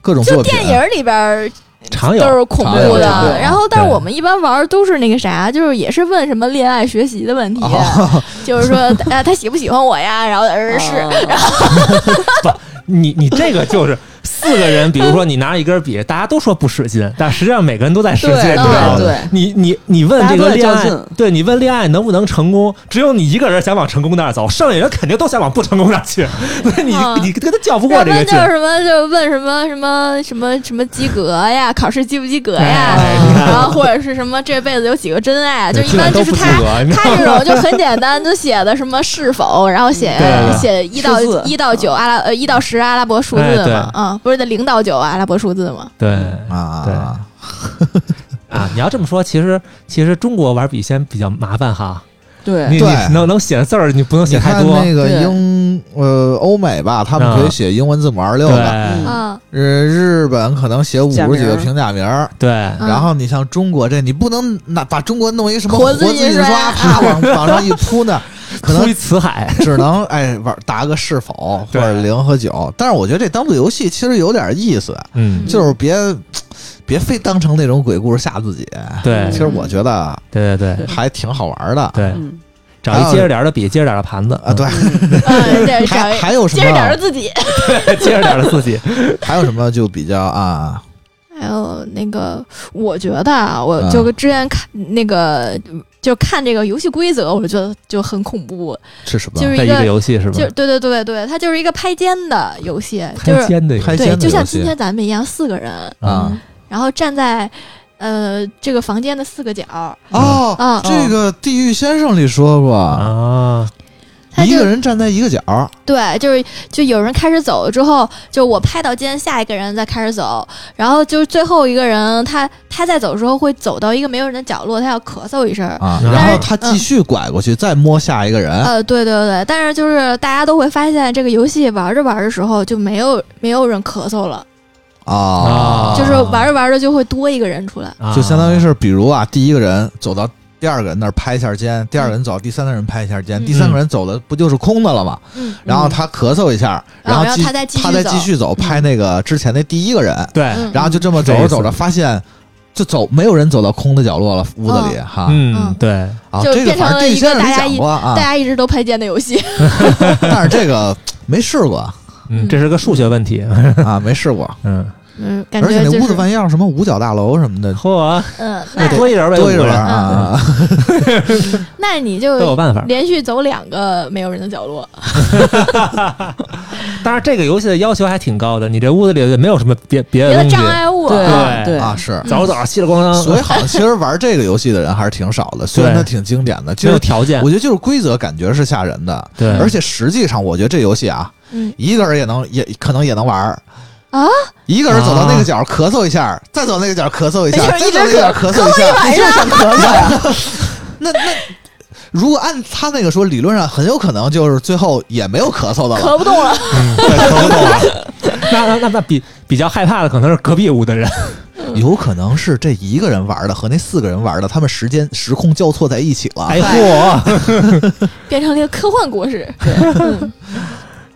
各种就电影里边儿常有都是恐怖的。然后，但是我们一般玩都是那个啥，就是也是问什么恋爱、学习的问题，啊 就是说啊，他喜不喜欢我呀？然后呃是，啊 你你这个就是四个人，比如说你拿一根笔，大家都说不使劲，但实际上每个人都在使劲，对你你你你问这个恋爱对你问恋爱能不能成功，只有你一个人想往成功那儿走，剩下人肯定都想往不成功那儿去，那你嗯。你跟他较不过这个就是什么，就问什么什么什么什么及格呀，考试及不及格呀，哎然后或者是什么这辈子有几个真爱，就一般就是他他这种就很简单，就写的什么是否，然后写 写一到一到九阿拉呃一到十阿拉伯数字嘛，啊，不是的零到九阿拉伯数字吗，对啊，对。啊，你要这么说，其实其实中国玩笔仙比较麻烦哈，对。你对。能能写字儿，你不能写太多，那个英呃欧美吧，他们可以写英文字母二六对。的，嗯。啊，日日本可能写五十几个平假名儿。对。嗯。然后你像中国这，你不能拿把中国弄一什么活活字印刷刷，啪往往上一铺呢，可能出一辞海，只能哎玩答个是否或者零和九。但是我觉得这当做游戏其实有点意思，嗯，就是别别非当成那种鬼故事吓自己。对其实我觉得对对对还挺好玩的。对，嗯找一接着点儿的笔，接着点儿的盘子啊，对，还一还有什么接着点着么？自己，对，接着点儿的自己，还有什么就比较啊还有那个，我觉得啊，我嗯就之前看那个，就看这个游戏规则，我就觉得就很恐怖，是什么？就是一个一个，游戏是吧？就对对对对，它就是一个拍肩的游戏，就是拍肩的游戏。就像今天咱们一样，四个人，啊。然后站在呃这个房间的四个角，哦，啊，这个《地狱先生》里说过，啊，他一个人站在一个角，对，就是就有人开始走了之后，就我拍到肩，下一个人再开始走，然后就是最后一个人，他他在走的时候会走到一个没有人的角落，他要咳嗽一声。啊，然后他继续拐过去，再摸下一个人。呃，对对对，但是就是大家都会发现，这个游戏玩着玩的时候就没有没有人咳嗽了，啊，就是玩着玩着就会多一个人出来。啊。就相当于是，比如啊，第一个人走到第二个人那儿拍一下肩，第二个人走第三个人拍一下肩，嗯。第三个人走的不就是空的了吗？嗯，然后他咳嗽一下，然后他再继续他再走继续走，拍那个之前那第一个人，对，嗯然后就这么走着走着，发现就走没有人走到空的角落了，屋子里哈。嗯。嗯，对，啊，就这个变成了一反正地狱先生里讲个大家一过啊。大，家一直都拍肩的游戏。但是这个没试过。嗯，这是个数学问题，啊，没试过，嗯，嗯，感而且那屋子万一要什么五角大楼什么的，嚯，嗯，多一人呗，多一人五个啊，那你都有办法。连续走两个没有人的角落。当然，这个游戏的要求还挺高的，你这屋子里没有什么别别别的障碍物，对啊是。走着走着稀里咣当，所以好像其实玩这个游戏的人还是挺少的，虽然它挺经典的，其没有条件我，觉得就是规则感觉是吓人的，对，而且实际上我觉得这游戏啊，嗯一个人也能也可能也能玩儿啊，一个人走到那个角儿咳嗽一下，再走那个角儿咳嗽一下，再走那个角儿咳嗽一下，你 就是想咳嗽 呀？那那如果按他那个说，理论上很有可能就是最后也没有咳嗽的了。咳不动了。嗯 对，咳不动了。那那那那比比较害怕的可能是隔壁屋的人，有可能是这一个人玩的和那四个人玩的，他们时间时空交错在一起了。哎嚯，变成了一个科幻故事。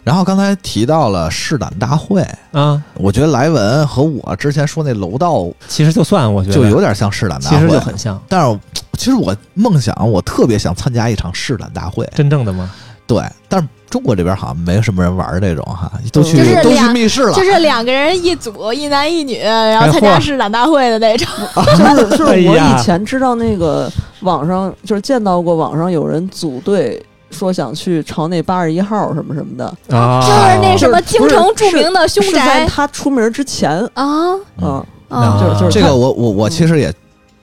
然后刚才提到了试胆大会，啊，我觉得莱文和我之前说那楼道其实就算我觉得就有点像试胆大会其会，实就很像但是其实我梦想，我特别想参加一场试胆大会。真正的吗？对，但是中国这边好像没什么人玩这种哈，都去、就是都去密室了。就是两个人一组，一男一女，然后参加试胆大会的那种。就是就是我以前知道那个网上就是见到过网上有人组队说想去朝内八十一号什么什么的，啊，就是那什么京城著名的凶宅。他出名之前。啊？啊，啊，就是就是这个我我我其实也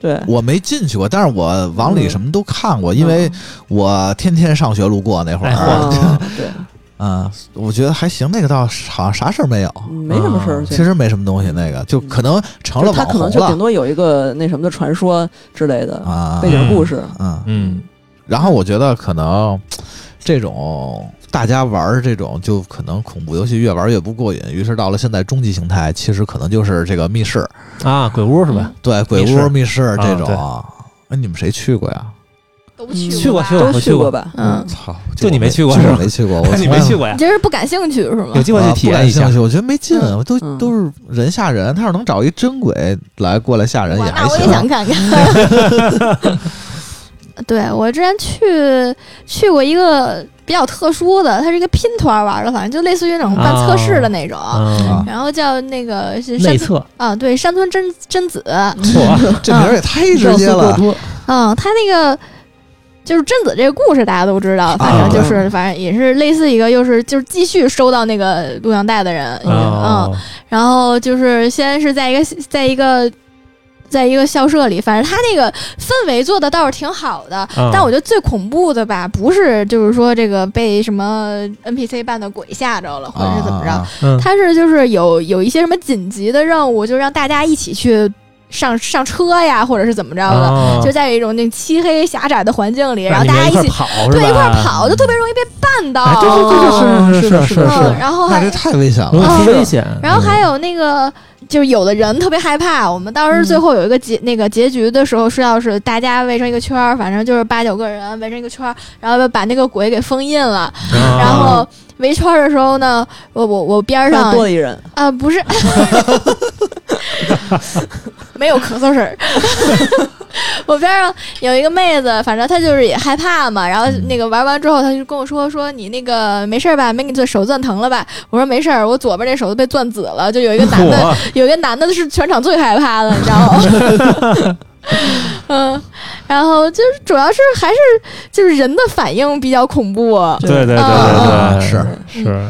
对，我没进去过，但是我往里什么都看过，因为我天天上学路过那会儿，对。啊啊，我觉得还行。那个倒好像啥事儿没有，没什么事儿，其实没什么东西。那个就可能成了就是他可网红了能就顶多有一个那什么的传说之类的啊背景故事，嗯，嗯，然后我觉得可能这种大家玩儿这种，就可能恐怖游戏越玩越不过瘾，于是到了现在终极形态，其实可能就是这个密室，啊，鬼屋是吧？对，鬼屋、密室这啊种。哎，你们谁去过呀？都嗯去过吧去过都去过吧？嗯，操，就你没去过是没去过，我 你没去过呀你？这是不感兴趣是吗有？机会去体验一下啊不感兴趣，我觉得没劲，都嗯都是人吓人。他要能找一真鬼来过来吓人也还行。那我也想看看。对我之前去去过一个比较特殊的，它是一个拼团玩的，反正就类似于那种办测试的那种。啊，然后叫那个是山村内测，啊，对，山村真真子，嚯，这名儿也太直接了。嗯，他那个就是贞子这个故事大家都知道，反正就是、反正也是类似一个，又是就是继续收到那个录像带的人，嗯，哦，然后就是先是在一个在一个。在一个校舍里，反正他那个氛围做的倒是挺好的，嗯但我觉得最恐怖的吧，不是就是说这个被什么 NPC 扮的鬼吓着了，或者是怎么着，啊嗯他是就是有有一些什么紧急的任务，就让大家一起去上上车呀，或者是怎么着的，哦就在一种那漆黑狭窄的环境里，然后大家一起跑？对一块儿跑，就特别容易被绊到。哎，对对对对，是是是是嗯，是，然后还那这太危险了。出危险。然后还有那个，就是有的人特别害怕。我们当时最后有一个结、那个结局的时候，是要是大家围成一个圈儿，反正就是八九个人围成一个圈儿，然后把那个鬼给封印了。嗯然后围圈儿的时候呢，我我我边上多了一人，啊、不是，没有咳嗽声儿。我边上有一个妹子，反正她就是也害怕嘛，然后那个玩完之后，她就跟我说说你那个没事吧？没给你做手攥疼了吧？我说没事儿，我左边这手都被攥紫了，就有一个男的，有一个男的是全场最害怕的，你知道吗？嗯，然后就是主要是还是就是人的反应比较恐怖，对对对啊对对，是是，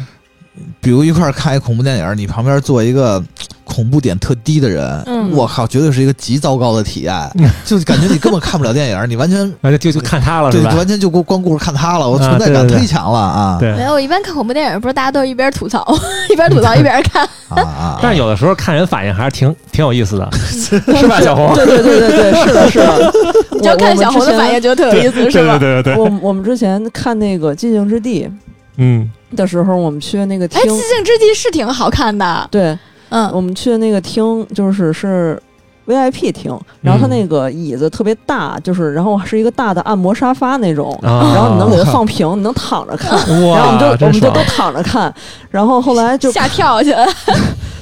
比如一块儿看一恐怖电影，你旁边坐一个 恐怖点特低的人，嗯我靠，绝对是一个极糟糕的体验，就感觉你根本看不了电影，你完全就就看他了对，是吧？完全就光光顾着看他了，我啊存在感忒强了啊！对没，有，我一般看恐怖电影不是大家都一边吐槽 一边吐槽一边看，啊啊！但是有的时候看人反应还是挺挺有意思的，是吧，小红？对对对对对，是的，是的。你就看小红的反应，觉得特有意思，是吧？对对对我我们之前看那个《寂静之地嗯，》的时候，我们去那个厅哎，，寂静之地是挺好看的，对，嗯。我们去的那个厅就是是 VIP 厅，然后它那个椅子特别大，就是然后是一个大的按摩沙发那种，啊。然后你能给它放平，你能躺着看。哇，然后我们就我真们就都躺着看，然后后来就吓跳去了，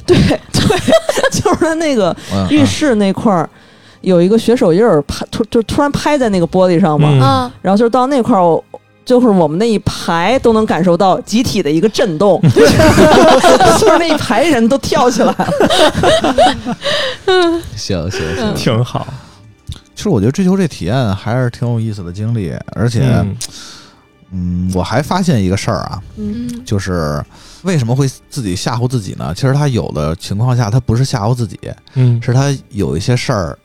对 对，就是它那个嗯浴室那块儿有一个血手印儿拍突就突然拍在那个玻璃上嘛，嗯。嗯，然后就是到那块儿，我就是我们那一排都能感受到集体的一个震动，就是那一排人都跳起来了。行行行，嗯。挺好，其实我觉得追求这体验还是挺有意思的经历，而且嗯。嗯，我还发现一个事儿啊，嗯。就是为什么会自己吓唬自己呢？其实他有的情况下，他不是吓唬自己，嗯，是他有一些事儿，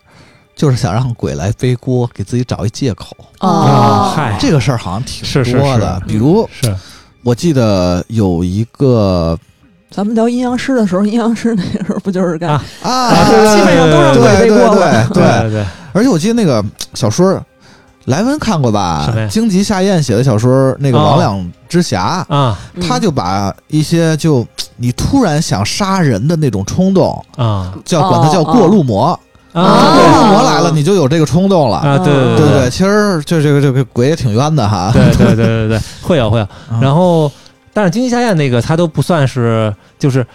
就是想让鬼来背锅，给自己找一借口。哦。嗨。这个事儿好像挺是是多的，是。比如是。我记得有一个咱们聊阴阳师的时候，阴阳师那时候不就是干？啊。啊，基本上都让鬼背对对锅了。对对，对。对，而且我记得那个小说莱文看过吧？荆棘夏彦写的小说那个《哦。魍魉之匣》啊。他就把一些就你突然想杀人的那种冲动，啊叫管他叫过路魔。啊魔来了，你就有这个冲动了，啊！对对对对？其实就这个这个鬼也挺冤的哈。对对对对对，会有会有。嗯然后，但是金鸡下咽那个他都不算是，就是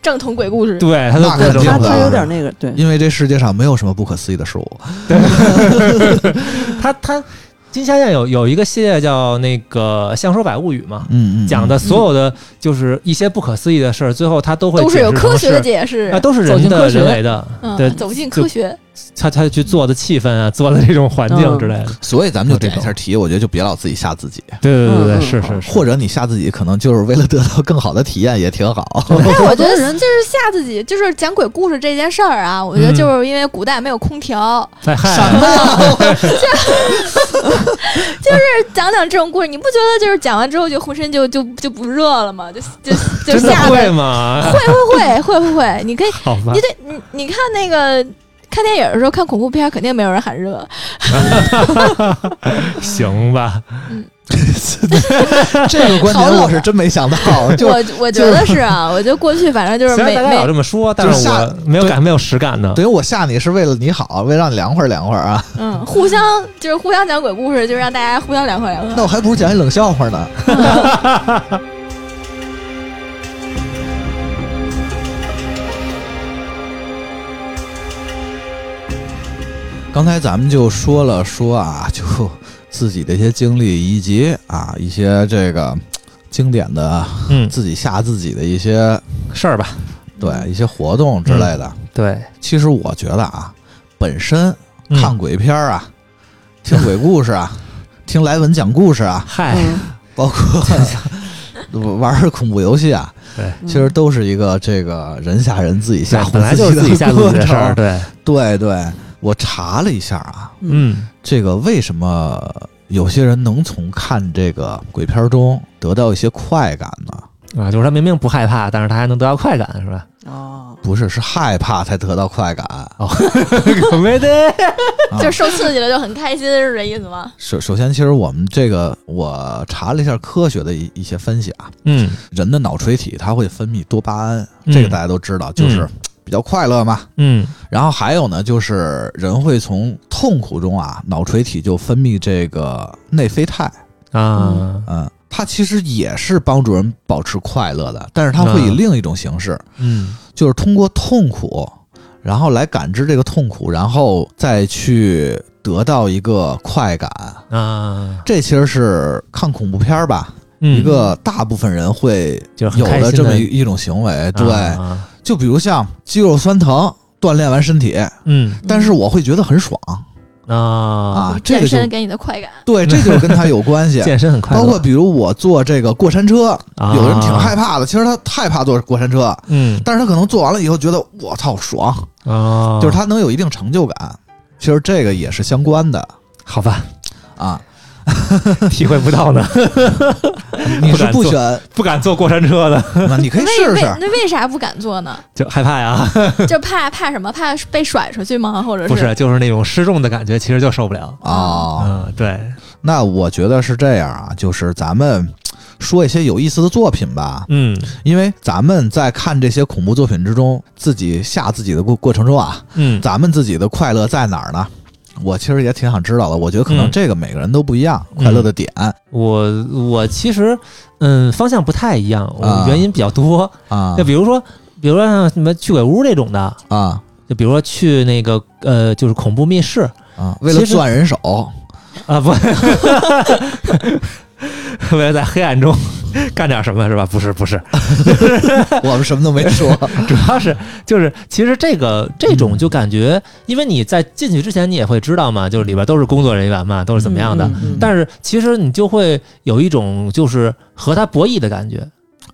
正统鬼故事，对他都他他有点那个，对，因为这世界上没有什么不可思议的事物。对 他他金夏彦有有一个系列叫那个《相说百物语》嘛，嗯嗯，讲的所有的就是一些不可思议的事儿，最后他都会都是有科学的解释啊，，都是走人的进科学人为的，对嗯，走进科学，他他去做的气氛啊，做的这种环境嗯之类的。所以咱们就点一下题，我觉得就别老自己吓自己，对对对对，嗯是是是，或者你吓自己，可能就是为了得到更好的体验，也挺好。但是我觉得人 就是吓自己，就是讲鬼故事这件事儿啊，我觉得就是因为古代没有空调，在嗨，就是讲讲这种故事，你不觉得就是讲完之后就浑身就就就不热了吗？就就就吓的会吓吗？会会会会会会，你可以，好吧你，得你你看那个。看电影的时候看恐怖片，肯定没有人喊热。行吧，这个观点我是真没想到，就 我我觉得是啊，我觉得过去反正就是每虽然大家老这么说，但是我没有感没有实感的。等于我吓你是为了你好，为了让你凉快凉快啊。嗯互相就是互相讲鬼故事，就是让大家互相凉快凉快。那我还不如讲一冷笑话呢。刚才咱们就说了说啊，就自己的一些经历，以及啊一些这个经典的嗯，自己吓自己的一些事儿吧，对一些活动之类的。对，其实我觉得啊，本身嗯看鬼片儿啊，听鬼故事啊，听莱文讲故事啊，嗨，嗯，包括玩儿恐怖游戏啊，对，其实都是一个这个人吓人自己吓唬本来就是自己吓自己的事儿，过程。对，对对，我查了一下啊，嗯这个为什么有些人能从看这个鬼片中得到一些快感呢？啊，就是他明明不害怕，但是他还能得到快感，是吧？哦，不是，是害怕才得到快感。可没得，啊 就是受刺激了就很开心，是这意思吗？首首先，其实我们这个我查了一下科学的一一些分析啊，嗯人的脑垂体它会分泌多巴胺，嗯这个大家都知道，就是嗯比较快乐嘛。嗯。然后还有呢，就是人会从痛苦中啊，脑垂体就分泌这个内啡肽，啊，嗯，它其实也是帮助人保持快乐的，但是它会以嗯另一种形式，嗯。就是通过痛苦，然后来感知这个痛苦，然后再去得到一个快感。啊，这其实是看恐怖片儿吧，嗯。一个大部分人会就有的这么一一种行为。对，啊就比如像肌肉酸疼，锻炼完身体，嗯但是我会觉得很爽啊啊，这个健身给你的快感，对，这就跟他有关系。健身很快乐，包括比如我坐这个过山车，啊有人挺害怕的，其实他害怕坐过山车，嗯但是他可能坐完了以后觉得我操爽，啊，就是他能有一定成就感。其实这个也是相关的好吧，啊。体会不到呢，你是不选，不敢坐过山车的，那你可以为试试。那为啥不敢坐呢？就害怕呀，就怕怕什么？怕被甩出去吗？或者是不是，就是那种失重的感觉，其实就受不了。哦，嗯，对，那我觉得是这样啊，就是咱们说一些有意思的作品吧，嗯因为咱们在看这些恐怖作品之中，自己吓自己的过过程中啊，嗯咱们自己的快乐在哪儿呢？我其实也挺想知道的。我觉得可能嗯这个每个人都不一样，快乐的点我我其实嗯方向不太一样，原因比较多。啊就比如说，比如说像什么去鬼屋这种的，啊就比如说去那个呃，就是恐怖密室啊！为了其实攥人手，啊，不 为了在黑暗中干点什么是吧？不是不是，我们什么都没说。主要是就是其实这个这种就感觉，因为你在进去之前你也会知道嘛，就是里边都是工作人员嘛，都是怎么样的。嗯嗯嗯但是其实你就会有一种就是和他博弈的感觉，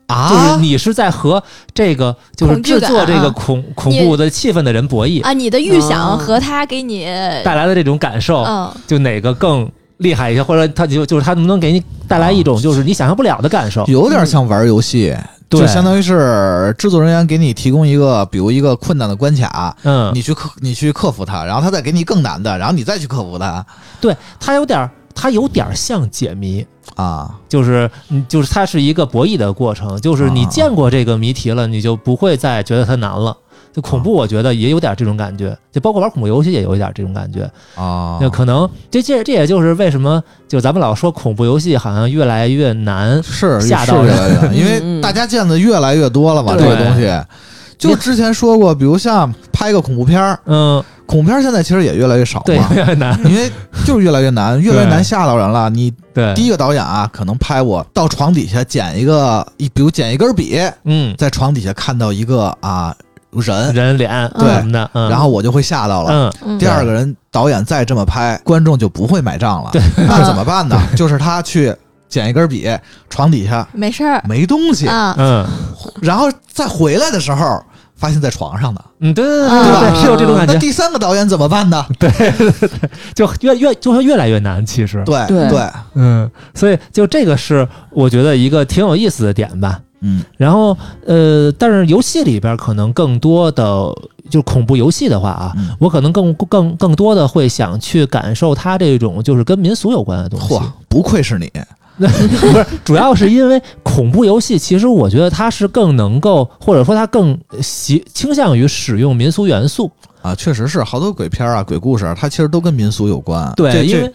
啊就是你是在和这个就是制作这个啊恐恐怖的气氛的人博弈，啊，你的预想哦和他给你，带来的这种感受，嗯，就哪个更厉害一些，或者他就就是他能不能给你带来一种就是你想象不了的感受。有点像玩游戏，对就相当于是制作人员给你提供一个，比如一个困难的关卡，嗯，你去克你去克服它，然后他再给你更难的，然后你再去克服它对它有点儿，它有点儿像解谜。啊。就是，嗯，就是它是一个博弈的过程，就是你啊见过这个谜题了，你就不会再觉得它难了。就恐怖，我觉得也有点这种感觉，就包括玩恐怖游戏也有一点这种感觉。啊那可能这这这也就是为什么，就咱们老说恐怖游戏好像越来越难。是吓到是越来越，因为嗯大家见的越来越多了嘛，这个东西。就之前说过，比如像拍个恐怖片儿，嗯，恐怖片儿现在其实也越来越少对，越来越难。因为就是越来越难，越来越难吓到人了。你对，第一个导演啊，可能拍我到床底下捡一个，一比如捡一根笔，嗯，在床底下看到一个啊人，人脸对什么的，嗯，然后我就会吓到了。第二个人导演再这么拍，观众就不会买账了。那怎么 办呢？就是他去捡一根笔，床底下没事儿没东西，啊，嗯。然后再回来的时候发现在床上的，嗯，对对对啊对对，是有这种感觉，那第三个导演怎么办呢？对就越越就会越来越难，其实，对对。对，嗯，所以就这个是我觉得一个挺有意思的点吧。嗯然后呃，但是游戏里边可能更多的就是恐怖游戏的话啊，嗯我可能更更更多的会想去感受它这种就是跟民俗有关的东西嚯。，不愧是你，不是，主要是因为恐怖游戏，其实我觉得它是更能够，或者说它更习倾向于使用民俗元素。啊，确实是好多鬼片啊、鬼故事啊，它其实都跟民俗有关。对，因为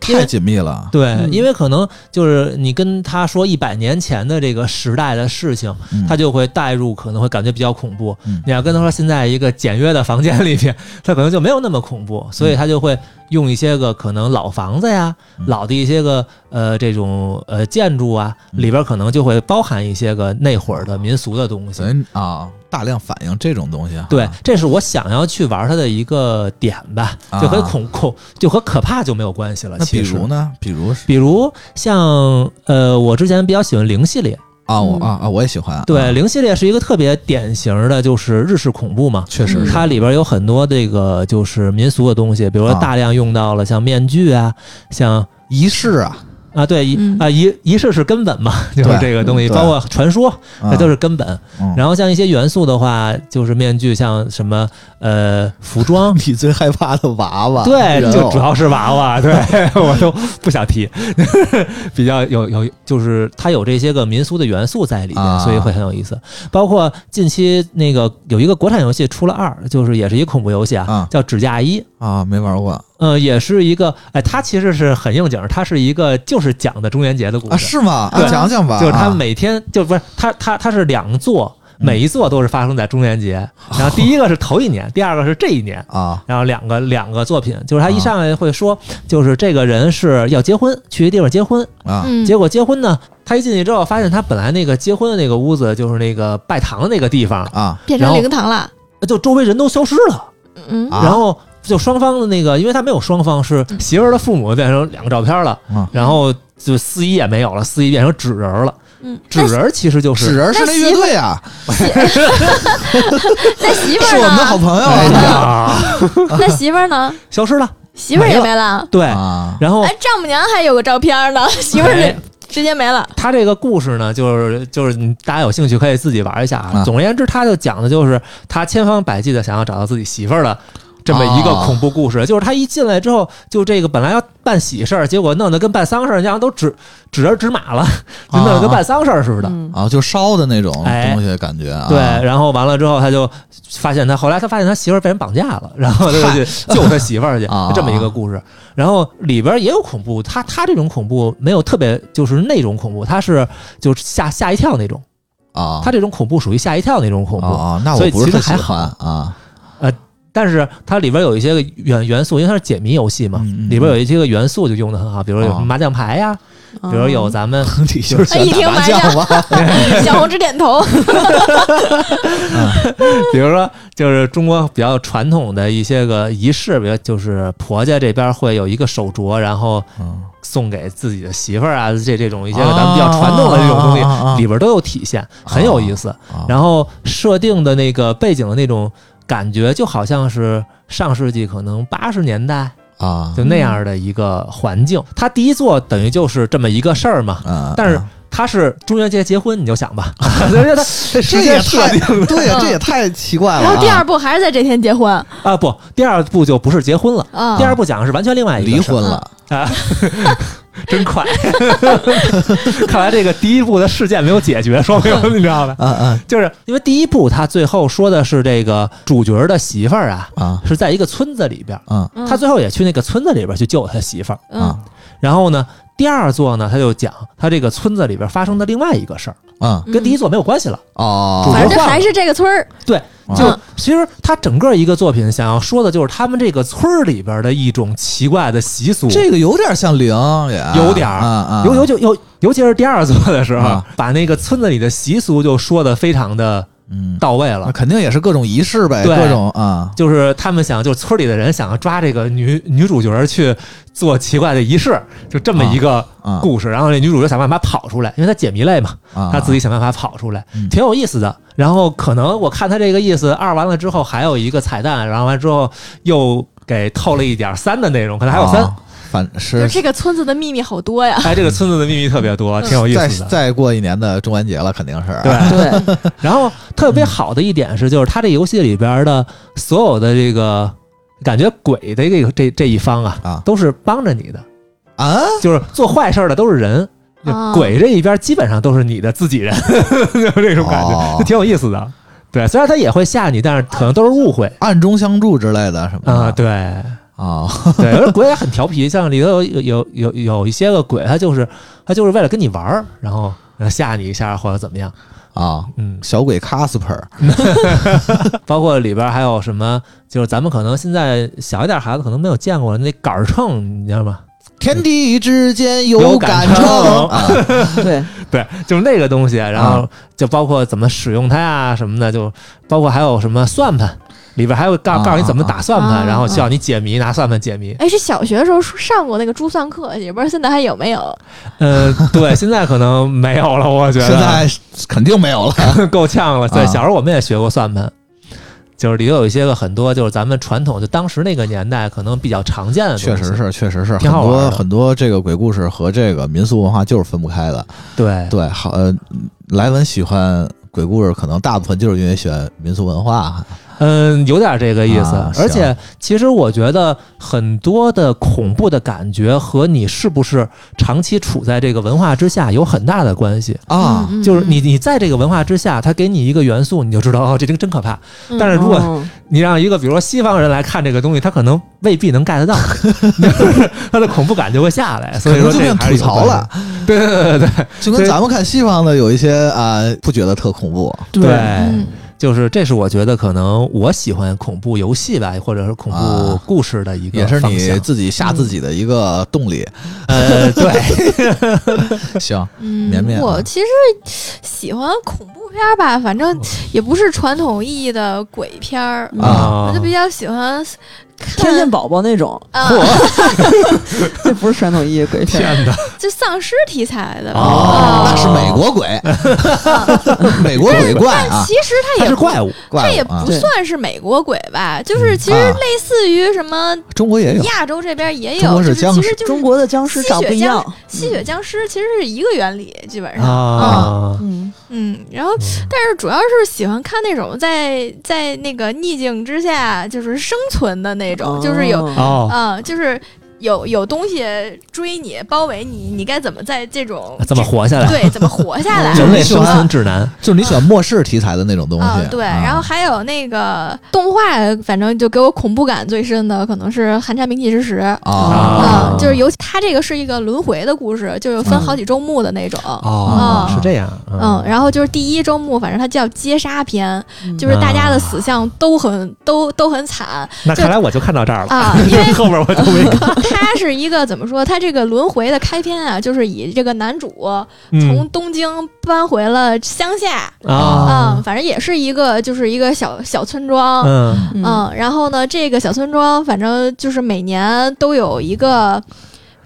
太紧密了。对，嗯因为可能就是你跟他说一百年前的这个时代的事情，嗯他就会带入，可能会感觉比较恐怖。嗯你要跟他说现在一个简约的房间里面，他可能就没有那么恐怖，所以他就会用一些个可能老房子呀、嗯老的一些个呃这种呃建筑啊，嗯里边可能就会包含一些个那会儿的民俗的东西。咱啊，大量反映这种东西啊。对，这是我想要去玩它的一个点吧，啊就和恐恐就和可怕就没有关系了。那比其实如呢？比如比如像呃，我之前比较喜欢零系列，啊，我嗯。啊啊，我也喜欢。对，啊。零系列是一个特别典型的，就是日式恐怖嘛。嗯确实。它里边有很多这个就是民俗的东西，比如说啊。大量用到了像面具啊，像仪式啊，啊对仪嗯啊仪仪式是根本嘛，就是这个东西，包括传说，这啊都是根本。嗯然后像一些元素的话，就是面具，像什么呃服装，你最害怕的娃娃，对，就主要是娃娃，对 我都不想提，比较有有，就是它有这些个民俗的元素在里面，啊所以会很有意思。包括近期那个有一个国产游戏出了二，就是也是一个恐怖游戏啊，啊叫《指嫁衣》。啊，没玩过呃，也是一个，哎，它其实是很应景，它是一个就是讲的中元节的故啊，事，是吗？啊对讲讲吧。就是它啊每天就不是它它它是两座，嗯每一座都是发生在中元节，然后第一个是头一年，第二个是这一年。啊。然后两个两个作品，就是他一啊上来会说，就是这个人是要结婚，去一地方结婚，啊。嗯，结果结婚呢，他一进去之后，发现他本来那个结婚的那个屋子，就是那个拜堂的那个地方，啊。变成灵堂了，就周围人都消失了，嗯。啊。然后就双方的那个，因为他没有双方，是媳妇儿的父母变成两个照片了，啊！然后就司仪也没有了，司仪变成纸人了，嗯，纸人其实就是纸是。人是那乐队啊，那媳妇儿是我们的？好朋友哎啊，那媳妇儿呢？消失了，媳妇儿也没了。对，啊然后哎，丈母娘还有个照片呢，媳妇儿直接没了。他这个故事呢，就是就是大家有兴趣可以自己玩一下啊。啊总而言之，他就讲的就是他千方百计的想要找到自己媳妇儿的这么一个哦恐怖故事。就是他一进来之后，就这个本来要办喜事儿，结果弄得跟办丧事儿一样，都指指人指马了，就弄得跟办丧事儿似的。嗯啊，就烧的那种哎东西，感觉啊。对，然后完了之后，他就发现他后来他发现他媳妇儿被人绑架了，然后他就去救他媳妇儿去，啊这么一个故事。然后里边也有恐怖，他他这种恐怖没有特别就是那种恐怖，他是就是吓吓一跳那种。啊，他这种恐怖属于吓一跳那种恐怖，啊，那我不是还特喜欢好啊。但是它里边有一些个元元素，因为它是解谜游戏嘛，嗯嗯里边有一些个元素就用的很好，比如有什么哦麻将牌呀，嗯比如有咱们 你就是麻麻将将吧？小红直点头。比如说就是中国比较传统的一些个仪式，比如就是婆家这边会有一个手镯，然后嗯送给自己的媳妇儿啊，这这种一些个咱们比较传统的这种东西，里边都有体现，很有意思。啊然后设定的那个背景的那种感觉，就好像是上世纪可能八十年代啊。就那样的一个环境。他第一座等于就是这么一个事儿嘛，啊，但是他是中元节结婚，你就想吧，所以他这这也太设定的对呀，这也太奇怪了啊。然后第二部还是在这天结婚。啊，不，第二部就不是结婚了，啊。第二部讲的是完全另外一离婚了，啊，真快！看来这个第一部的事件没有解决，说明你知道吧？嗯嗯就是因为第一部他最后说的是这个主角的媳妇儿啊，啊是在一个村子里边，啊嗯他最后也去那个村子里边去救他媳妇儿。嗯啊然后呢，第二座呢，他就讲他这个村子里边发生的另外一个事儿，啊跟第一座没有关系了。哦，反正还是这个村儿，对，啊就其实他整个一个作品想要说的就是他们这个村儿里边的一种奇怪的习俗。这个有点像灵，有点儿啊啊，尤尤就尤尤其是第二座的时候，啊把那个村子里的习俗就说的非常的嗯，到位了。肯定也是各种仪式呗，对各种啊就是他们想，就是村里的人想要抓这个女女主角去做奇怪的仪式，就这么一个啊故事。然后这女主角想办法跑出来，因为她解谜类嘛，啊，她自己想办法跑出来，嗯挺有意思的。然后可能我看他这个意思，二完了之后还有一个彩蛋，然后完之后又给透了一点三的内容，可能还有三。啊反就是这个村子的秘密好多呀。哎，这个村子的秘密特别多，挺有意思的。再过一年的中元节了，肯定是对，对，然后特别好的一点是，就是它这游戏里边的所有的这个感觉鬼的这个这这一方啊，啊？都是帮着你的，啊，就是做坏事儿的都是人，鬼这一边基本上都是你的自己人，就这种感觉，挺有意思的。对，虽然他也会吓你，但是可能都是误会。暗中相助之类的什么啊、的对。啊 对，有的鬼也很调皮，像里头有有有有有一些个鬼，他就是他就是为了跟你玩儿，然后吓你一下或者怎么样。啊，嗯，小鬼 Casper 包括里边还有什么，就是咱们可能现在小一点孩子可能没有见过那杆秤，你知道吗？天地之间有有杆杆秤对，对，就是那个东西，然后就包括怎么使用它呀什么的，就包括还有什么算盘，里边还有告啊告诉你怎么打算盘，啊然后需要你解谜，拿算盘解谜。哎，是小学的时候上过那个珠算课，也不知道现在还有没有。呃，对，现在可能没有了，我觉得现在肯定没有了 够呛了。对，啊小时候我们也学过算盘。就是里头有一些个很多，就是咱们传统，就当时那个年代可能比较常见的，确实是，确实是很挺好玩的多很多这个鬼故事和这个民俗文化就是分不开的。对对，好，呃，莱文喜欢鬼故事，可能大部分就是因为喜欢民俗文化。嗯，有点这个意思。啊而且，其实我觉得很多的恐怖的感觉和你是不是长期处在这个文化之下有很大的关系。啊，嗯就是你，你在这个文化之下，它给你一个元素，你就知道哦，这真真可怕。嗯但是如果嗯你让一个比如说西方人来看这个东西，他可能未必能 get 得到，就 是他的恐怖感就会下来。所以说就变这还是吐槽了。对对对对对就跟咱们看西方的有一些啊，不觉得特恐怖。对。嗯就是这是我觉得可能我喜欢恐怖游戏吧，或者是恐怖啊故事的一个也是你自己吓自己的一个动力。呃，对，行，嗯，绵绵啊。我其实喜欢恐怖片儿吧，反正也不是传统意义的鬼片儿，啊。我就比较喜欢天线宝宝那种，啊，这不是传统意义鬼片。天哪！就丧尸题材的哦。啊那是美国鬼，美国鬼怪啊，其实它也是怪物，怪它也不，算是美国鬼吧，就是其实啊。类似于什么中国也有。亚洲这边也有，就是僵尸其实就是中国的僵尸长不一样，吸血僵尸其实是一个原理，基本上。啊，嗯，嗯，然后但是主要是喜欢看那种在在那个逆境之下就是生存的那种，就是有哦，啊、就是有有东西追你、包围你，你该怎么在这种怎么活下来？对怎么活下来？人类生存指南。就是你喜欢末世题材的那种东西。啊，对，啊然后还有那个动画，反正就给我恐怖感最深的可能是《寒蝉鸣泣之时》啊啊就是尤其它这个是一个轮回的故事，就是分好几周目的那种。哦，嗯是这样。嗯，然后就是第一周目，反正它叫接杀篇，嗯就是大家的死相都很都都很惨那看来我就看到这儿了，啊，因为 后边我就没看。它是一个怎么说？它这个轮回的开篇啊，就是以这个男主从东京搬回了乡下，啊。嗯，，反正也是一个就是一个小小村庄，嗯。嗯。嗯，然后呢，这个小村庄反正就是每年都有一个。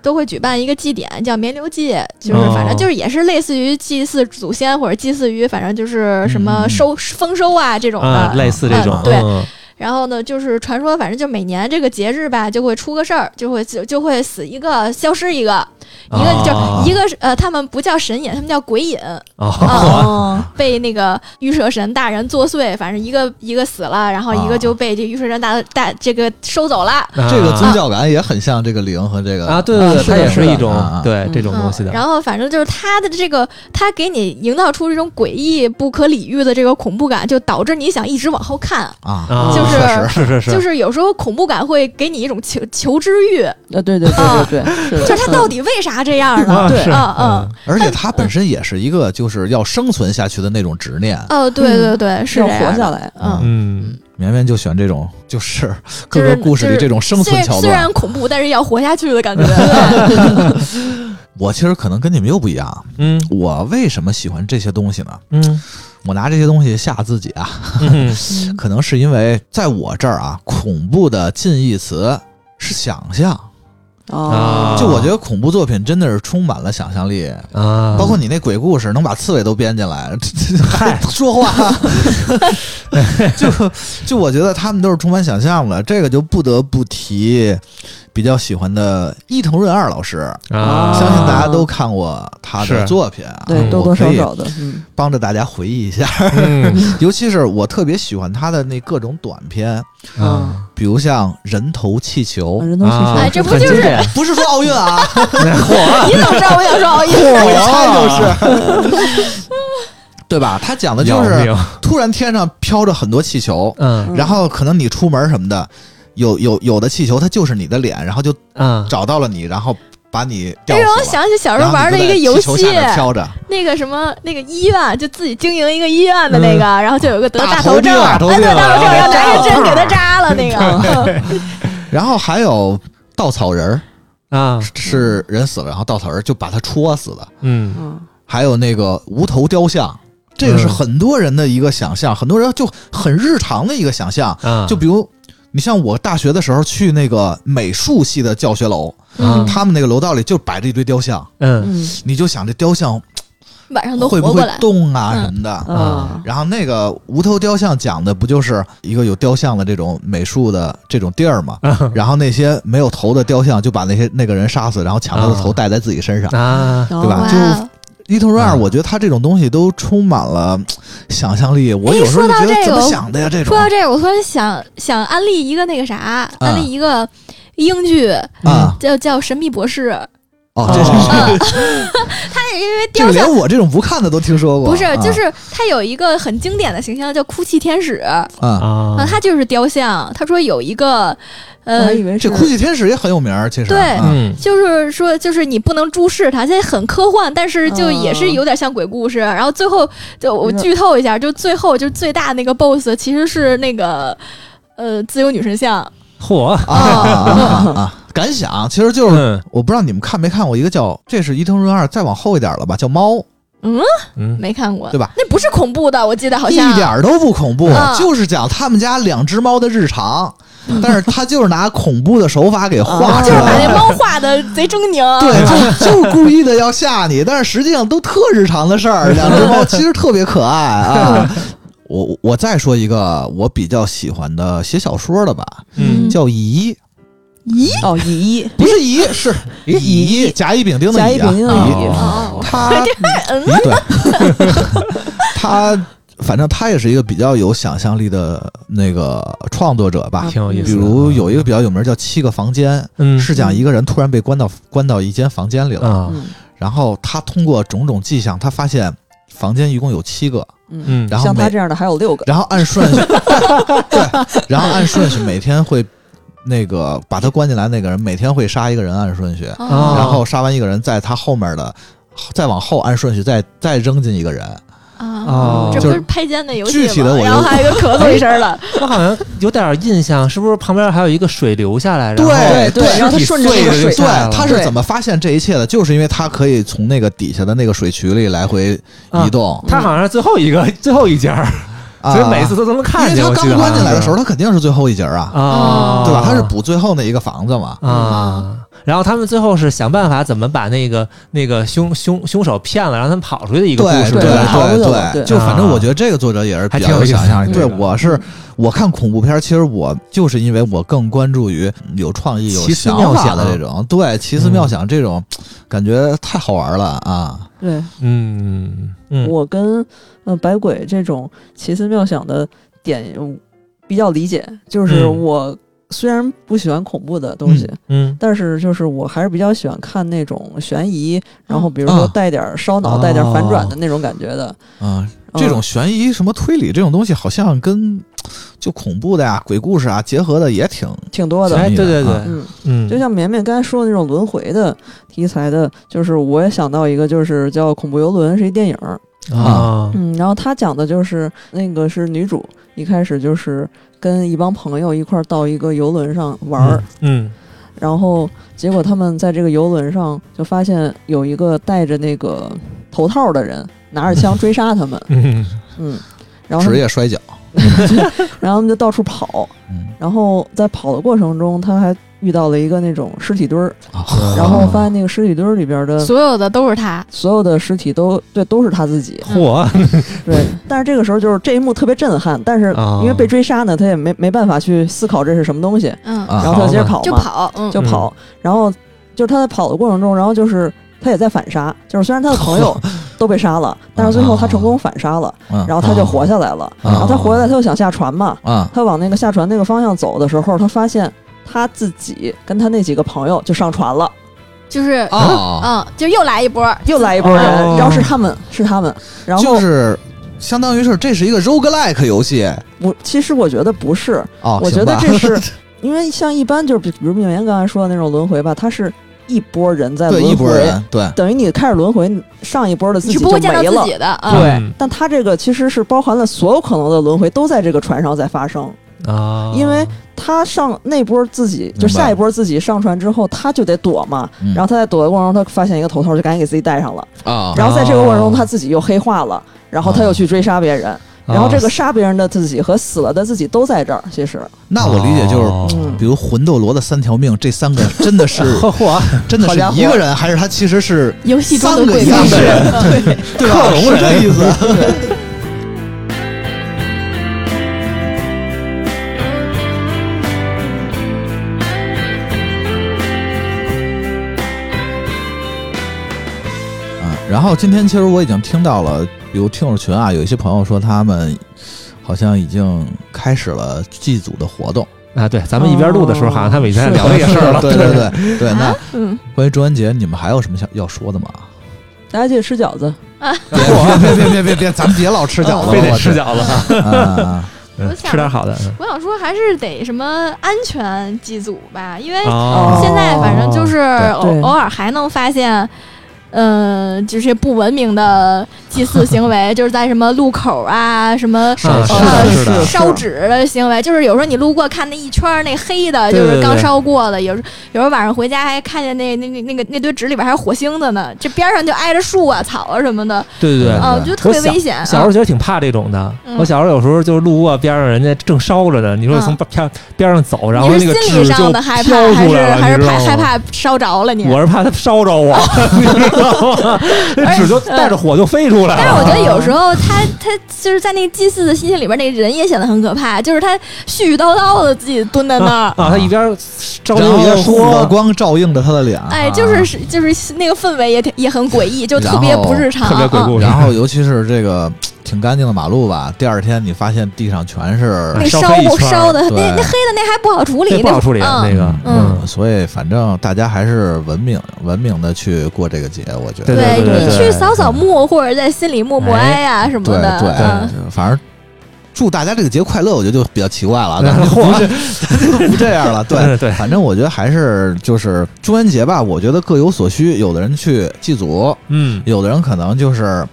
都会举办一个祭典，叫绵流祭，就是哦。反正就是也是类似于祭祀祖先或者祭祀于反正就是什么嗯。收丰收啊这种的，啊，类似这种嗯，对。嗯然后呢，就是传说，反正就每年这个节日吧，就会出个事儿，就会就就会死一个，消失一个，一个啊就一个是呃，他们不叫神隐，他们叫鬼隐，哦，哦，被那个御蛇神大人作祟，反正一个一个死了，然后一个就被这御蛇神大大这个收走了。这个宗教感也很像这个灵和这个啊，对对对，它也是一种啊啊。对这种嗯。东西的。然后反正就是他的这个，他给你营造出这种诡异、不可理喻的这个恐怖感，就导致你想一直往后看。啊，啊，就是确实是是是，就是有时候恐怖感会给你一种求求知欲，呃，对对对对对，就是他到底为啥这样呢？对嗯嗯，而且他本身也是一个就是要生存下去的那种执念。哦，对对对，是要活下。来，嗯，嗯绵绵就选这种就是各个故事里这种生存桥虽虽然。恐怖，但是要活下去的感觉。我其实可能跟你们又不一样，嗯我为什么喜欢这些东西呢？嗯我拿这些东西吓自己啊，嗯 可能是因为在我这儿啊，恐怖的近义词是想象。哦，就我觉得恐怖作品真的是充满了想象力，啊，包括你那鬼故事能把刺猬都编进来，这这还说话，就就我觉得他们都是充满想象的。这个就不得不提比较喜欢的伊藤润二老师，啊，相信大家都看过他的是。作品啊，对，多我可以多少少的，嗯，帮着大家回忆一下。嗯。尤其是我特别喜欢他的那各种短片，啊，比如像人头气球，人都是啊。哎这不就是经典。不是说奥运啊，你怎么知道我想说奥运？我一猜就是，对吧？他讲的就是突然天上飘着很多气球，嗯。然后可能你出门什么的，有有有的气球它就是你的脸，然后就嗯。找到了你，然后把你吊这让我。想起小时候玩的一个游戏那个什么那个医院，就自己经营一个医院的那个，然后就有个得大大头症，大头病大头症，啊要拿个针给他扎了那个。然后还有稻草人儿，啊。是人死了，然后稻草人就把他戳死的。嗯嗯，还有那个无头雕像，这个是嗯。很多人的一个想象，很多人就很日常的一个想象。嗯，就比如你像我大学的时候去那个美术系的教学楼，嗯他们那个楼道里就摆着一堆雕像，嗯嗯你就想这雕像晚上都会不会。动啊嗯什么的。啊，然后那个无头雕像讲的不就是一个有雕像的这种美术的这种地儿吗？然后那些没有头的雕像就把那些那个人杀死，然后抢他的头啊戴在自己身上。啊对对吧就伊藤润二，嗯我觉得他这种东西都充满了 想象力。我有时候觉得怎么想的呀？这种说到这个，我突然想想安利一个那个啥，安利一个英剧，啊，叫叫《神秘博士》。哦，这是嗯，他也因为这个雕像连我这种不看的都听说过。不是，啊就是他有一个很经典的形象叫哭泣天使啊，啊啊，他就是雕像。他说有一个，呃还，以为是这哭泣天使也很有名儿，其实对就是说，就是你不能注视它，它很科幻，但是就也是有点像鬼故事。然后最后，就我剧透一下，就最后就最大那个 BOSS 其实是那个呃自由女神像。嚯啊啊啊啊！感想其实就是，嗯我不知道你们看没看过一个叫这是伊藤润二，再往后一点了吧，叫猫，嗯，嗯没看过，对吧？那不是恐怖的，我记得好像一点儿都不恐怖，啊就是讲他们家两只猫的日常，但是他就是拿恐怖的手法给画出来 就是把那。猫画的贼狰狞。对，就就是故意的要吓你，但是实际上都特日常的事儿。两只猫其实特别可爱啊。我我再说一个我比较喜欢的写小说的吧，嗯叫乙，哦，乙不是乙，是乙，甲乙丙丁的甲乙乙啊丙丁的乙。他嗯对，他反正他也是一个比较有想象力的那个创作者吧。挺有意思。比如有一个比较有名叫《七个房间》，嗯是讲一个人突然被关到关到一间房间里了，啊。嗯。然后他通过种种迹象，他发现房间一共有七个，嗯，嗯然后每像他这样的还有六个，然后按顺序，对，然后按顺序每天会那个把他关进来那个人每天会杀一个人，按顺序，哦然后杀完一个人，在他后面的再往后按顺序再再扔进一个人，啊哦，这不就是是拍肩的游戏具体的我吗？然后就还有一个咳嗽一声了。我好像有点印象，是不是旁边还有一一个水流下来？然后对对然后他顺着水下来对，他是怎么发现这一切的？就是因为他可以从那个底下的那个水渠里来回移动。他好像是最后一个最后一家儿啊所以每次都能看见。因为他刚关进来的时候，他肯定是最后一节啊，啊，对吧？他是补最后那一个房子嘛。啊。然后他们最后是想办法怎么把那个那个凶凶凶手骗了，让他们跑出去的一个故事，对对对对对。就反正我觉得这个作者也是比较还挺有想象力。对，我是我看恐怖片儿，其实我就是因为我更关注于有创意、有奇思想法妙想的这种，对奇思妙想这种，感觉太好玩了啊！对。嗯嗯，我跟呃白鬼这种奇思妙想的点嗯比较理解，就是嗯。我虽然不喜欢恐怖的东西，嗯但是就是我还是比较喜欢看那种悬疑，然后比如说啊。带点烧脑、哦带点反转的那种感觉的。啊，嗯这种悬疑什么推理这种东西，好像跟就恐怖的呀、鬼故事啊结合的也挺挺多的。哎，对对对。啊，嗯，嗯，就像绵绵刚才说的那种轮回的题材的，就是我也想到一个，就是叫《恐怖游轮》，是一电影儿。啊，嗯，然后他讲的就是那个是女主一开始就是跟一帮朋友一块儿到一个游轮上玩儿，嗯，然后结果他们在这个游轮上就发现有一个戴着那个头套的人拿着枪追杀他们，嗯。嗯，然后职业摔跤。然后他们就到处跑，嗯，然后在跑的过程中，他还遇到了一个那种尸体堆儿，啊。然后发现那个尸体堆儿里边的所有的都是他，所有的尸体都对都是他自己，嚯，对，但是这个时候就是这一幕特别震撼，但是啊。因为被追杀呢，他也没没办法去思考这是什么东西，嗯，啊。然后他就接着跑嘛，就跑，嗯，就跑，然后就是他在跑的过程中，然后就是他也在反杀，就是虽然他的朋友 都被杀了，但是最后他成功反杀了，嗯然后他就活下来了，啊。然后他活下来，他又想下船嘛，啊。他往那个下船那个方向走的时候，他发现他自己跟他那几个朋友就上船了，就是啊，嗯，就又来一波，又来一波人，哦。然后是他们是他们，然后就是相当于是这是一个 roguelike 游戏。我，其实我觉得不是，哦，我觉得行吧。这是 因为像一般就是比比如命源刚才说的那种轮回吧，它是一波人在轮对一拨回，人对。等于你开始轮回，上一波的自你己就是不会见到没了。自。己的，啊对嗯，但它这个其实是包含了所有可能的轮回都在这个船上在发生，啊，因为他上那波自己就下一波自己上船之后，他就得躲嘛，嗯。然后他在躲的过程中，他发现一个头套，就赶紧给自己戴上了，啊，然后在这个过程中，哦他自己又黑化了，然后他又去追杀别人，然后这个杀别人的自己和死了的自己都在这儿，其实，那我理解就是。比如魂斗罗的三条命，这三个 真的是真的是一个人，还是他其实是游戏中三个的鬼一样的人，对。吧？是这意思。然后今天其实我已经听到了，比如听友群啊，有一些朋友说他们好像已经开始了祭祖的活动。啊，对，咱们一边录的时候，哦好像他们已经在聊这个事儿了，对对对对。那嗯，关于中元节，你们还有什么想要说的吗？大家记得吃饺子，别别别别别别，咱们别老吃饺子，非得吃饺子，吃点好的。嗯我想说还是得什么安全祭祖吧，因为哦现在反正就是偶偶尔还能发现。嗯，就是不文明的祭祀行为，就是在什么路口啊，什么烧纸的行为，就是有时候你路过看那一圈那黑的，就是刚烧过的，有时有时候晚上回家还看见那那那那个那堆纸里边还有火星子呢，这边上就挨着树啊、草啊什么的，对对对，啊，我觉得特别危险。小时候觉得挺怕这种的。嗯我小时候有时候就路过边上，人家正烧着呢，你说从边边上走，然后你是那个心理上纸就的害怕，飘还是出来了，还是你知道吗怕害？怕烧着了你？我是怕他烧着我？那纸就带着火就飞出来了。但是我觉得有时候他他就是在那个祭祀的心情里边，那个人也显得很可怕，就是他絮絮叨叨的自己蹲在那儿。啊，他一边烧然牛一边说，光照映着他的脸，哎，啊就是是就是那个氛围也挺也很诡异，就特别不日常，特别鬼啊故事。然后尤其是这个挺干净的马路吧，第二天你发现地上全是那烧烧黑一烧的，那那黑的那还不好处理，那不好处理啊那个，嗯所以反正大家还是文明文明的去过这个节，我觉得。对你去扫扫墓或者在心里默默哀呀什么的，对嗯，反正祝大家这个节快乐，我觉得就比较奇怪了，嗯 咱们就不是咱 就不这样了。对对对反正我觉得还是就是中元节吧，我觉得各有所需，有的人去祭祖，嗯，有的人可能就是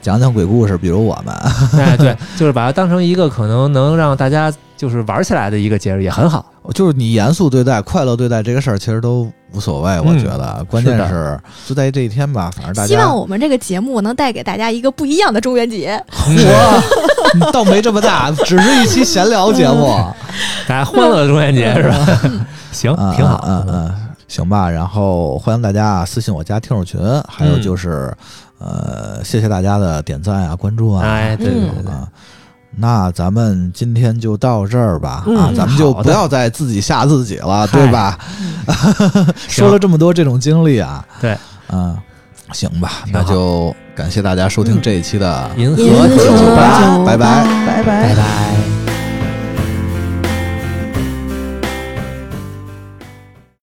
讲讲鬼故事，比如我们。哎对，就是把它当成一个可能能让大家就是玩起来的一个节日，也很好。就是你严肃对待、快乐对待这个事儿，其实都无所谓。我觉得，关键是是就在这一天吧，反正大家希望我们这个节目能带给大家一个不一样的中元节。我 倒没这么大，只是一期闲聊节目，大家欢乐的中元节是吧？行，嗯挺好。嗯嗯，行吧。然后欢迎大家私信我加听众群，还有就是，呃，谢谢大家的点赞啊、关注啊。哎，对对嗯对。那咱们今天就到这儿吧。嗯啊，咱们就不要再自己吓自己了，对吧？说了这么多这种经历啊，对，嗯，行吧，那就感谢大家收听这一期的银河银河酒吧，拜拜。拜拜。拜拜。